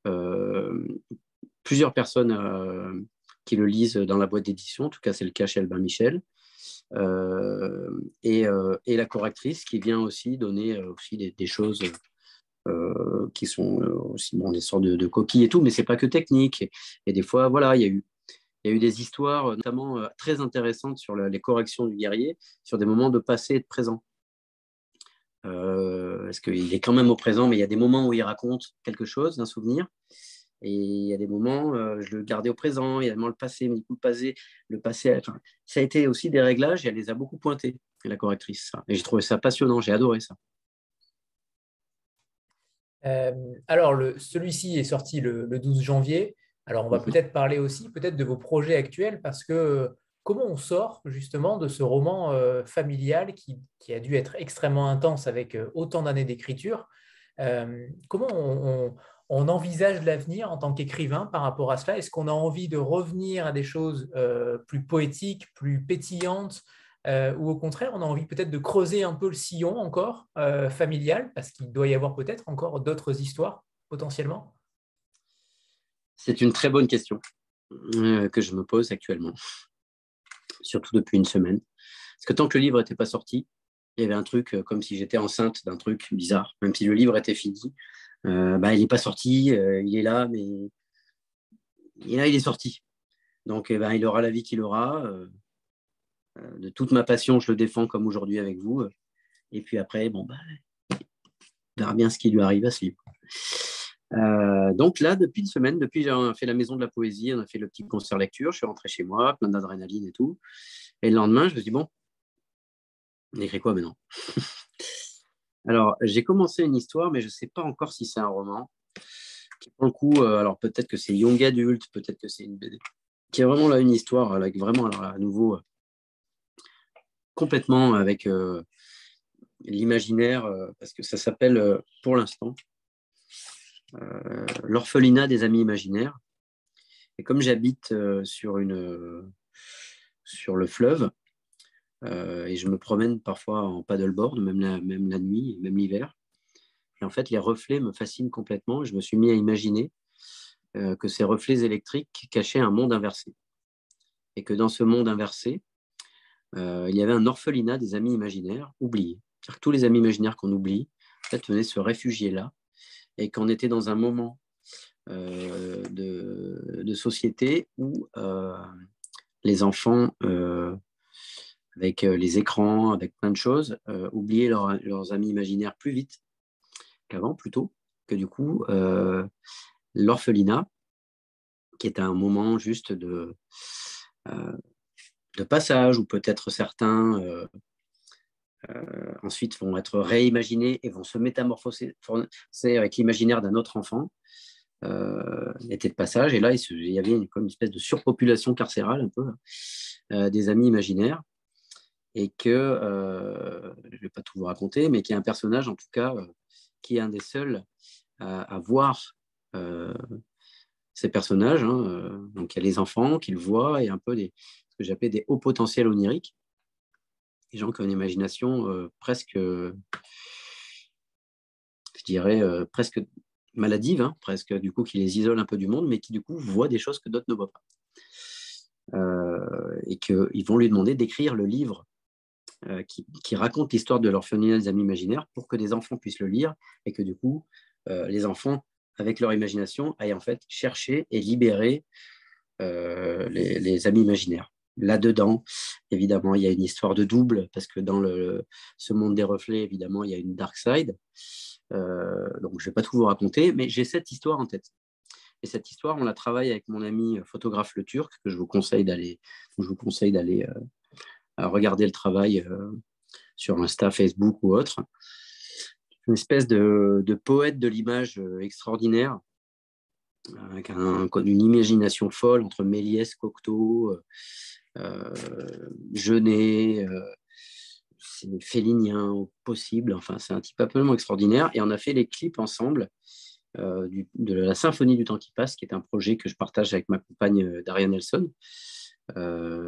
euh, plusieurs personnes euh, qui le lisent dans la boîte d'édition, en tout cas c'est le cas chez Albin Michel, et, euh, et, la correctrice qui vient aussi donner aussi des, choses qui sont aussi bon, des sortes de, coquilles et tout, mais c'est pas que technique. Et, des fois, voilà, il y a eu il y a eu des histoires notamment très intéressantes sur les corrections du guerrier, sur des moments de passé et de présent. Euh, parce qu'il est quand même au présent, mais il y a des moments où il raconte quelque chose, un souvenir. Et il y a des moments, euh, je le gardais au présent, il y a des moments le passé, mais du coup, le passé, le passé ça a été aussi des réglages et elle les a beaucoup pointés, la correctrice. Et j'ai trouvé ça passionnant, j'ai adoré ça. Euh, alors, celui-ci est sorti le, 12 janvier. Alors, on va mhm. peut-être parler aussi peut-être de vos projets actuels parce que comment on sort justement de ce roman euh, familial qui, a dû être extrêmement intense avec autant d'années d'écriture? Comment on, on envisage l'avenir en tant qu'écrivain par rapport à cela? Est-ce qu'on a envie de revenir à des choses euh, plus poétiques, plus pétillantes euh, ou au contraire, on a envie peut-être de creuser un peu le sillon encore euh, familial parce qu'il doit y avoir peut-être encore d'autres histoires potentiellement? C'est une très bonne question que je me pose actuellement, surtout depuis une semaine. Parce que tant que le livre n'était pas sorti, il y avait un truc comme si j'étais enceinte d'un truc bizarre, même si le livre était fini. Euh, bah, il n'est pas sorti, euh, il est là, mais là, il est sorti. Donc, eh ben, il aura la vie qu'il aura. Euh, de toute ma passion, je le défends comme aujourd'hui avec vous. Et puis après, bon, bah, on verra bien ce qui lui arrive à ce livre. donc là, depuis une semaine, depuis j'ai fait la maison de la poésie, on a fait le petit concert lecture, je suis rentré chez moi, plein d'adrénaline et tout. Et le lendemain, je me suis dit, bon, on écrit quoi maintenant Alors, j'ai commencé une histoire, mais je ne sais pas encore si c'est un roman. Qui, pour le coup, euh, alors peut-être que c'est young adulte, peut-être que c'est une BD. Qui est vraiment là une histoire, avec vraiment, à nouveau, euh, complètement avec euh, l'imaginaire, parce que ça s'appelle, pour l'instant, L'orphelinat des amis imaginaires. Et comme j'habite sur, une, sur le fleuve, euh, et je me promène parfois en paddleboard, même la, nuit, même l'hiver. Et en fait, les reflets me fascinent complètement. Je me suis mis à imaginer euh, que ces reflets électriques cachaient un monde inversé. Et que dans ce monde inversé, euh, il y avait un orphelinat des amis imaginaires oubliés. Que tous les amis imaginaires qu'on oublie, venaient se réfugier là. Et qu'on était dans un moment de, société où les enfants avec euh, les écrans, avec plein de choses, euh, oublier leurs amis imaginaires plus vite qu'avant, plutôt, que du coup, euh, l'orphelinat, qui est un moment juste de, passage, où peut-être certains ensuite vont être réimaginés et vont se métamorphoser avec l'imaginaire d'un autre enfant, était de passage. Et là, il, y avait une, comme une espèce de surpopulation carcérale, un peu, des amis imaginaires et que, euh, je ne vais pas tout vous raconter, mais qui est un personnage en tout cas euh, qui est un des seuls à, voir euh, ces personnages. Hein, donc il y a les enfants qui le voient et un peu des, ce que j'appelle des hauts potentiels oniriques, des gens qui ont une imagination presque, je dirais, presque maladive, hein, presque du coup qui les isole un peu du monde, mais qui du coup voient des choses que d'autres ne voient pas. et qu'ils vont lui demander d'écrire le livre euh, qui, raconte l'histoire de l'orphelinat des amis imaginaires pour que des enfants puissent le lire et que du coup, euh, les enfants, avec leur imagination, aillent en fait chercher et libérer euh, les, amis imaginaires. là-dedans, évidemment, il y a une histoire de double, parce que dans le, ce monde des reflets, évidemment, il y a une dark side. Donc, je ne vais pas tout vous raconter, mais j'ai cette histoire en tête. Et cette histoire, on la travaille avec mon ami photographe le Turc, que je vous conseille d'aller, je vous conseille d'aller euh, regarder le travail euh, sur Insta, Facebook ou autre. Une espèce de, poète de l'image extraordinaire, avec un, une imagination folle entre Méliès, Cocteau, euh, euh, c'est félinien au possible. Enfin, c'est un type absolument extraordinaire. Et on a fait les clips ensemble euh, de la Symphonie du temps qui passe, qui est un projet que je partage avec ma compagne Daria Nelson,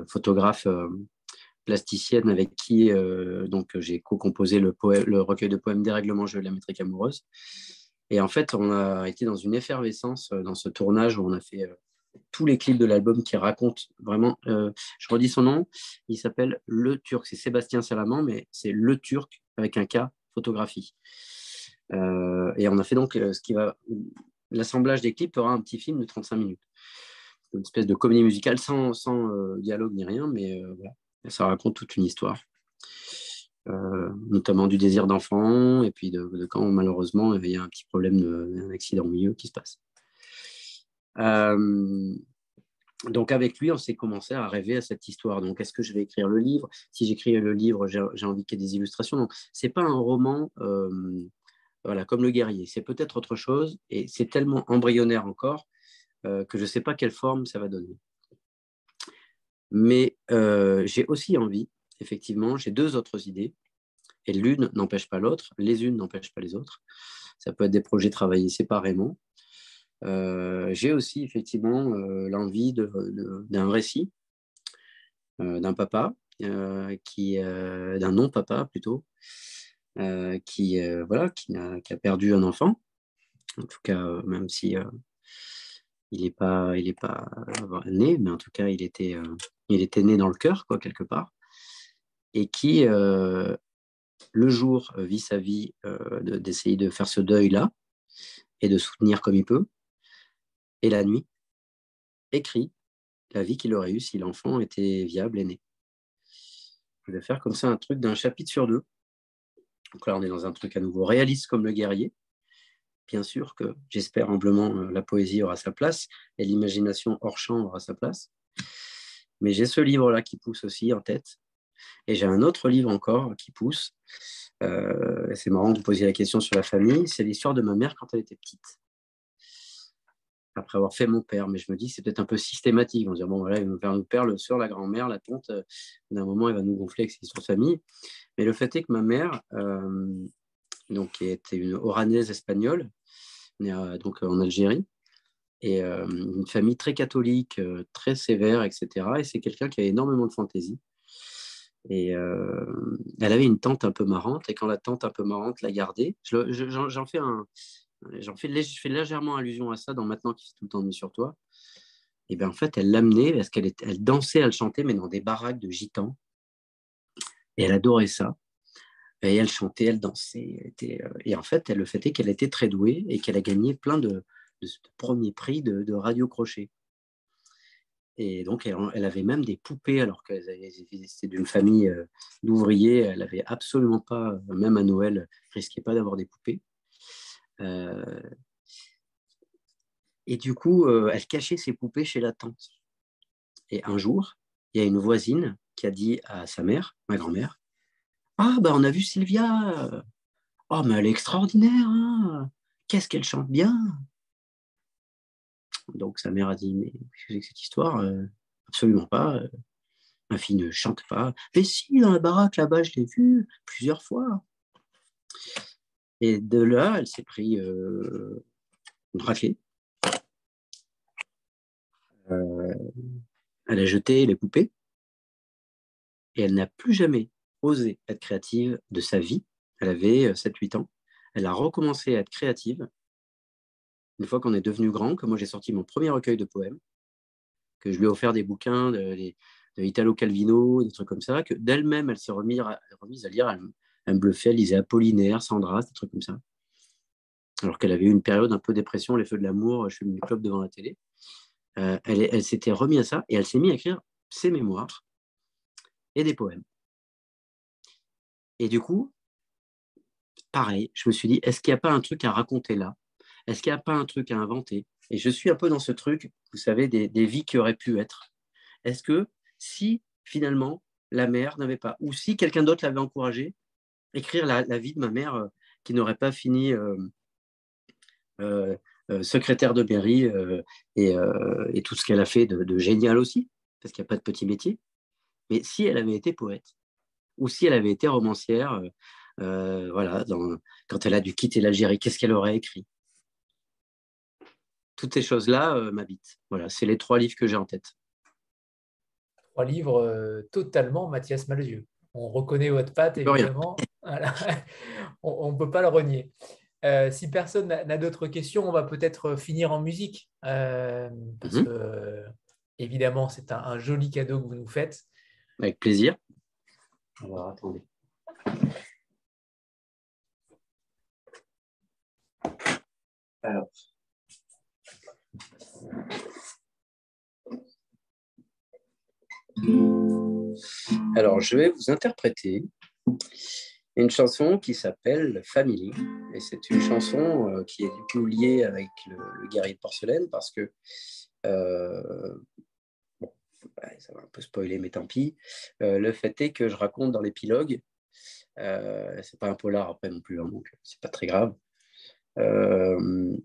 photographe plasticienne avec qui donc j'ai co-composé le, recueil de poèmes Dérèglement jeu de la métrique amoureuse. Et en fait, on a été dans une effervescence dans ce tournage où on a fait tous les clips de l'album qui racontent vraiment. Euh, je redis son nom, il s'appelle Le Turc. C'est Sébastien Salaman, mais c'est Le Turc avec un K photographie. Euh, et on a fait donc euh, ce qui va. L'assemblage des clips aura un petit film de 35 minutes. Une espèce de comédie musicale sans, sans dialogue ni rien, mais voilà. Ça raconte toute une histoire. notamment du désir d'enfant, et puis de, de, quand malheureusement il y a un petit problème d'un accident au milieu qui se passe. Euh, donc avec lui, on s'est commencé à rêver à cette histoire. Donc est-ce que je vais écrire le livre? Si j'écris le livre, j'ai envie qu'il y ait des illustrations. Donc c'est pas un roman, euh, voilà, comme le guerrier. C'est peut-être autre chose et c'est tellement embryonnaire encore euh, que je ne sais pas quelle forme ça va donner. Mais j'ai aussi envie, effectivement, j'ai deux autres idées et l'une n'empêche pas l'autre, les unes n'empêchent pas les autres. Ça peut être des projets travaillés séparément. Euh, j'ai aussi effectivement euh, l'envie d'un récit euh, d'un papa, qui, d'un non-papa plutôt, qui, voilà, qui, a, perdu un enfant. En tout cas, même si il n'est pas, il est pas né, mais en tout cas, il était, il était né dans le cœur, quoi, quelque part, et qui, le jour, vit sa vie d'essayer de faire ce deuil-là et de soutenir comme il peut, et la nuit, écrit la vie qu'il aurait eue si l'enfant était viable et né. Je vais faire comme ça un truc d'un chapitre sur deux. Donc là, on est dans un truc à nouveau réaliste comme le guerrier. Bien sûr que j'espère humblement euh, la poésie aura sa place et l'imagination hors champ aura sa place. Mais j'ai ce livre-là qui pousse aussi en tête. Et j'ai un autre livre encore qui pousse. Euh, c'est marrant de posiez la question sur la famille. C'est l'histoire de ma mère quand elle était petite après avoir fait mon père. Mais je me dis, c'est peut-être un peu systématique. On va dire, bon, voilà, il va faire nos père, le soeur, la grand-mère, la tante. D'un moment, il va nous gonfler avec ses histoires de famille. Mais le fait est que ma mère, euh, donc, qui était une oranaise espagnole, née donc, en Algérie, et euh, une famille très catholique, très sévère, etc. Et c'est quelqu'un qui a énormément de fantaisie. Et elle avait une tante un peu marrante, et quand la tante un peu marrante l'a gardée, j'en fais un, J'en fais, légèrement allusion à ça dans Maintenant qui fait tout le temps nuit sur toi. Et bien en fait, elle l'amenait parce qu'elle elle dansait, elle chantait, mais dans des baraques de gitans. Et elle adorait ça. Et elle chantait, elle dansait. Euh, et en fait, le fait est qu'elle était très douée et qu'elle a gagné plein de, premiers prix de, radio crochet. Et donc, elle, avait même des poupées, alors qu'elle était d'une famille euh, d'ouvriers. Elle n'avait absolument pas, même à Noël, risquait pas d'avoir des poupées. Euh, et du coup, euh, elle cachait ses poupées chez la tante. Et un jour, il y a une voisine qui a dit à sa mère, ma grand-mère, Ah, ben on a vu Sylvia. Oh, mais elle est extraordinaire. Hein. Qu'est-ce qu'elle chante bien. Donc sa mère a dit, mais qu'est-ce que cette histoire euh, Absolument pas. Ma fille ne chante pas. Mais si, dans la baraque là-bas, je l'ai vue plusieurs fois. Et de là, elle s'est pris euh, une raclée. Euh, elle a jeté les poupées et elle n'a plus jamais osé être créative de sa vie. Elle avait 7-8 euh, ans. Elle a recommencé à être créative une fois qu'on est devenu grand, que moi j'ai sorti mon premier recueil de poèmes, que je lui ai offert des bouquins de, Italo Calvino, des trucs comme ça, que d'elle-même elle s'est remise, à lire. Elle, elle me bluffait, elle lisait Apollinaire, Sandras, des trucs comme ça. Alors qu'elle avait eu une période un peu dépression, les feux de l'amour, je suis venu club devant la télé. Euh, elle, s'était remise à ça et elle s'est mise à écrire ses mémoires et des poèmes. Et du coup, pareil, je me suis dit, est-ce qu'il n'y a pas un truc à raconter là? Est-ce qu'il n'y a pas un truc à inventer? Et je suis un peu dans ce truc, vous savez, des, vies qui auraient pu être. Est-ce que si finalement la mère n'avait pas, ou si quelqu'un d'autre l'avait encouragé, écrire la, vie de ma mère euh, qui n'aurait pas fini euh, euh, secrétaire de mairie et, tout ce qu'elle a fait de, de génial aussi, parce qu'il n'y a pas de petit métier. Mais si elle avait été poète, ou si elle avait été romancière, euh, voilà, quand elle a dû quitter l'Algérie, qu'est-ce qu'elle aurait écrit? Toutes ces choses-là euh, m'habitent. Voilà, c'est les trois livres que j'ai en tête. Trois livres euh, totalement Mathias Malzieu. On reconnaît votre patte, évidemment. on ne peut pas le renier. si personne n'a d'autres questions, on va peut-être finir en musique. parce mhm. que, évidemment, c'est un, un, joli cadeau que vous nous faites. Avec plaisir. Alors, attendez. Alors. Je vais vous interpréter une chanson qui s'appelle Family. Et c'est une chanson euh, qui est du coup liée avec le, guerrier de porcelaine parce que, euh, ça va un peu spoiler, mais tant pis. Euh, le fait est que je raconte dans l'épilogue, c'est pas un polar après non plus, hein, donc c'est pas très grave. Euh,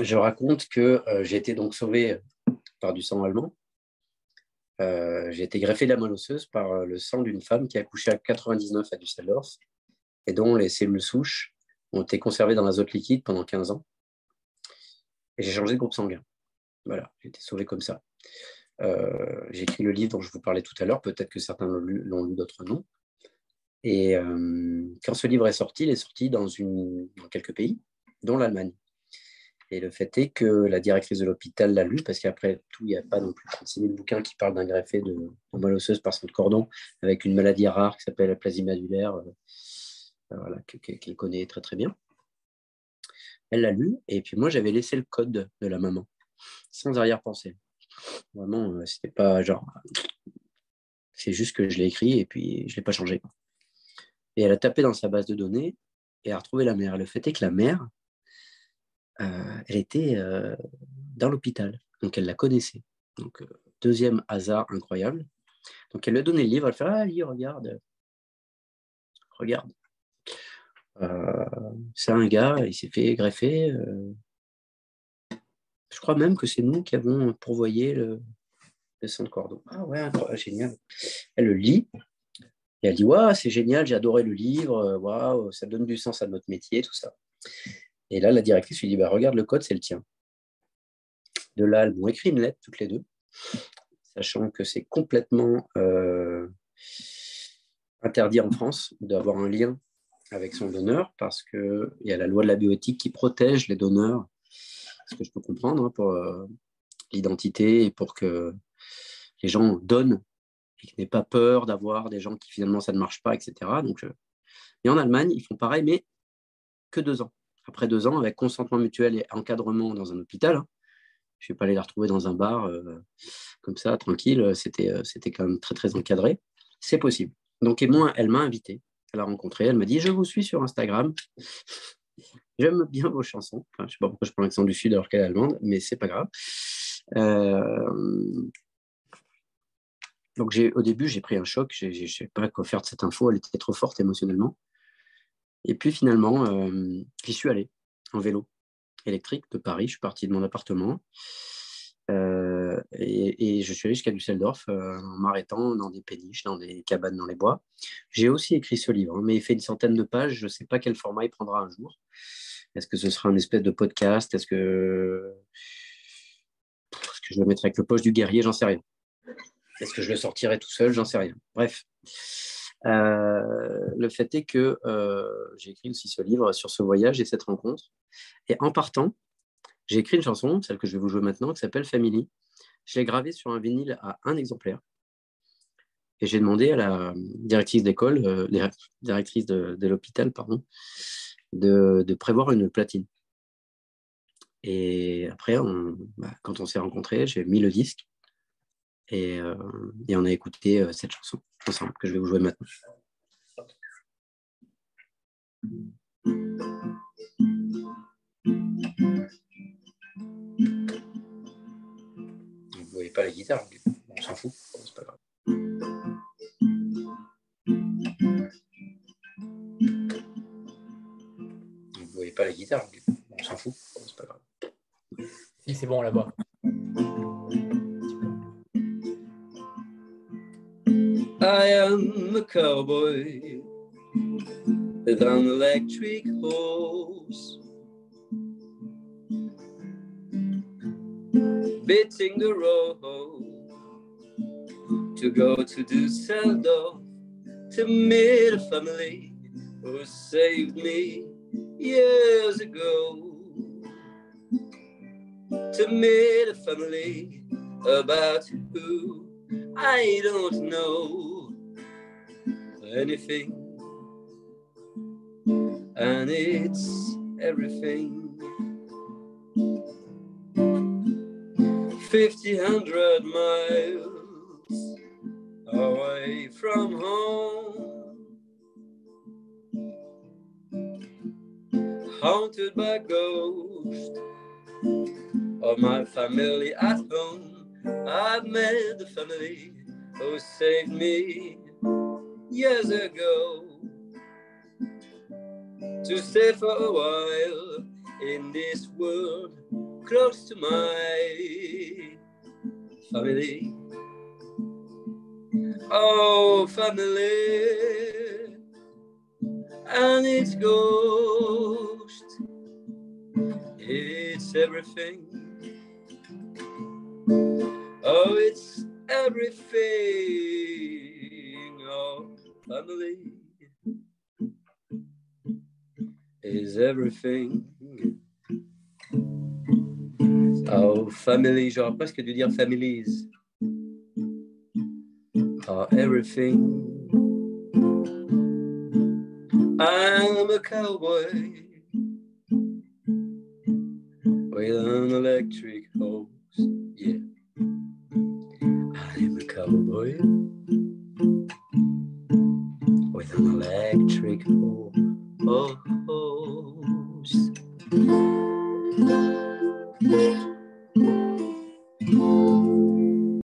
je raconte que euh, j'ai été donc sauvé par du sang allemand. Euh, j'ai été greffé de la moelle osseuse par le sang d'une femme qui a accouché à 99 à Düsseldorf et dont les cellules souches ont été conservées dans l'azote liquide pendant 15 ans. Et j'ai changé de groupe sanguin. Voilà, j'ai été sauvé comme ça. J'ai écrit le livre dont je vous parlais tout à l'heure, peut-être que certains l'ont lu, d'autres noms. Et euh, quand ce livre est sorti, il est sorti dans, quelques pays, dont l'Allemagne. Et le fait est que la directrice de l'hôpital l'a lu, parce qu'après tout, il n'y a pas non plus 36 000 bouquins qui parlent d'un greffé de, de moelle osseuse par son cordon, avec une maladie rare qui s'appelle la plasie madulaire, euh, voilà, qu'elle connaît très très bien. Elle l'a lu, et puis moi, j'avais laissé le code de la maman, sans arrière-pensée. Vraiment, euh, c'était pas genre. C'est juste que je l'ai écrit et puis je l'ai pas changé. Et elle a tapé dans sa base de données et a retrouvé la mère. Le fait est que la mère, euh, elle était euh, dans l'hôpital, donc elle la connaissait. Donc, deuxième hasard incroyable. Donc, elle lui a donné le livre, elle fait Ah, lis, regarde. Regarde. c'est un gars, il s'est fait greffer. Je crois même que c'est nous qui avons pourvoyé le, le sang de cordon. Ah ouais, génial. Elle le lit, et elle dit Waouh, c'est génial, j'ai adoré le livre, euh, waouh, ça donne du sens à notre métier, tout ça. Et là, la directrice lui dit bah, Regarde, le code, c'est le tien. De là, elles m'ont écrit une lettre, toutes les deux, sachant que c'est complètement euh, interdit en France d'avoir un lien avec son donneur, parce qu'il y a la loi de la bioéthique qui protège les donneurs, ce que je peux comprendre, hein, pour euh, l'identité et pour que les gens donnent et qui n'aient pas peur d'avoir des gens qui finalement ça ne marche pas, etc. Donc, euh, Et en Allemagne, ils font pareil, mais que deux ans. Après deux ans, avec consentement mutuel et encadrement dans un hôpital, hein. je ne vais pas aller la retrouver dans un bar euh, comme ça, tranquille, c'était, quand même très très encadré. C'est possible. Donc, et moi, elle m'a invité à la rencontrer. Elle m'a dit Je vous suis sur Instagram. J'aime bien vos chansons. je ne sais pas pourquoi je prends l'accent du Sud alors qu'elle est allemande, mais c'est pas grave. Euh, donc au début, j'ai pris un choc, je ne sais pas quoi faire de cette info, elle était trop forte émotionnellement. Et puis finalement, euh, j'y suis allé en vélo électrique de Paris, je suis parti de mon appartement. Euh, et, je suis allé jusqu'à Düsseldorf euh, en m'arrêtant dans des péniches, dans des cabanes dans les bois. J'ai aussi écrit ce livre, hein, mais il fait une centaine de pages. Je ne sais pas quel format il prendra un jour. Est-ce que ce sera un espèce de podcast? Est-ce que... Je le mettrai avec le poche du guerrier? J'en sais rien. Est-ce que je le sortirai tout seul? J'en sais rien. Bref. Euh, le fait est que euh, j'ai écrit aussi ce livre sur ce voyage et cette rencontre. Et en partant, j'ai écrit une chanson, celle que je vais vous jouer maintenant, qui s'appelle Family. Je l'ai gravée sur un vinyle à un exemplaire. Et j'ai demandé à la directrice d'école, euh, directrice de, l'hôpital, pardon, de, prévoir une platine. Et après, bah, quand on s'est rencontrés, j'ai mis le disque Et, et on a écouté cette chanson ensemble que je vais vous jouer maintenant. Vous voyez pas la guitare, on s'en fout, c'est pas grave. Pas la guitare, on s'en fout, c'est pas grave. Si c'est bon là-bas. I am a cowboy with an electric horse. Beating the road to go to Dusseldorf to meet a family who saved me years ago. To meet a family about who I don't know anything and it's everything. Fifty hundred miles away from home, haunted by ghosts of my family at home. I've met the family who saved me years ago to stay for a while in this world close to my family. Oh, family, and its ghost, it's everything. Oh, it's everything. Oh, family. is everything. Oh, family, j'aurais presque dû dire families. Oh, everything. I'm a cowboy with an electric hose. Yeah, I'm a cowboy with an electric hose.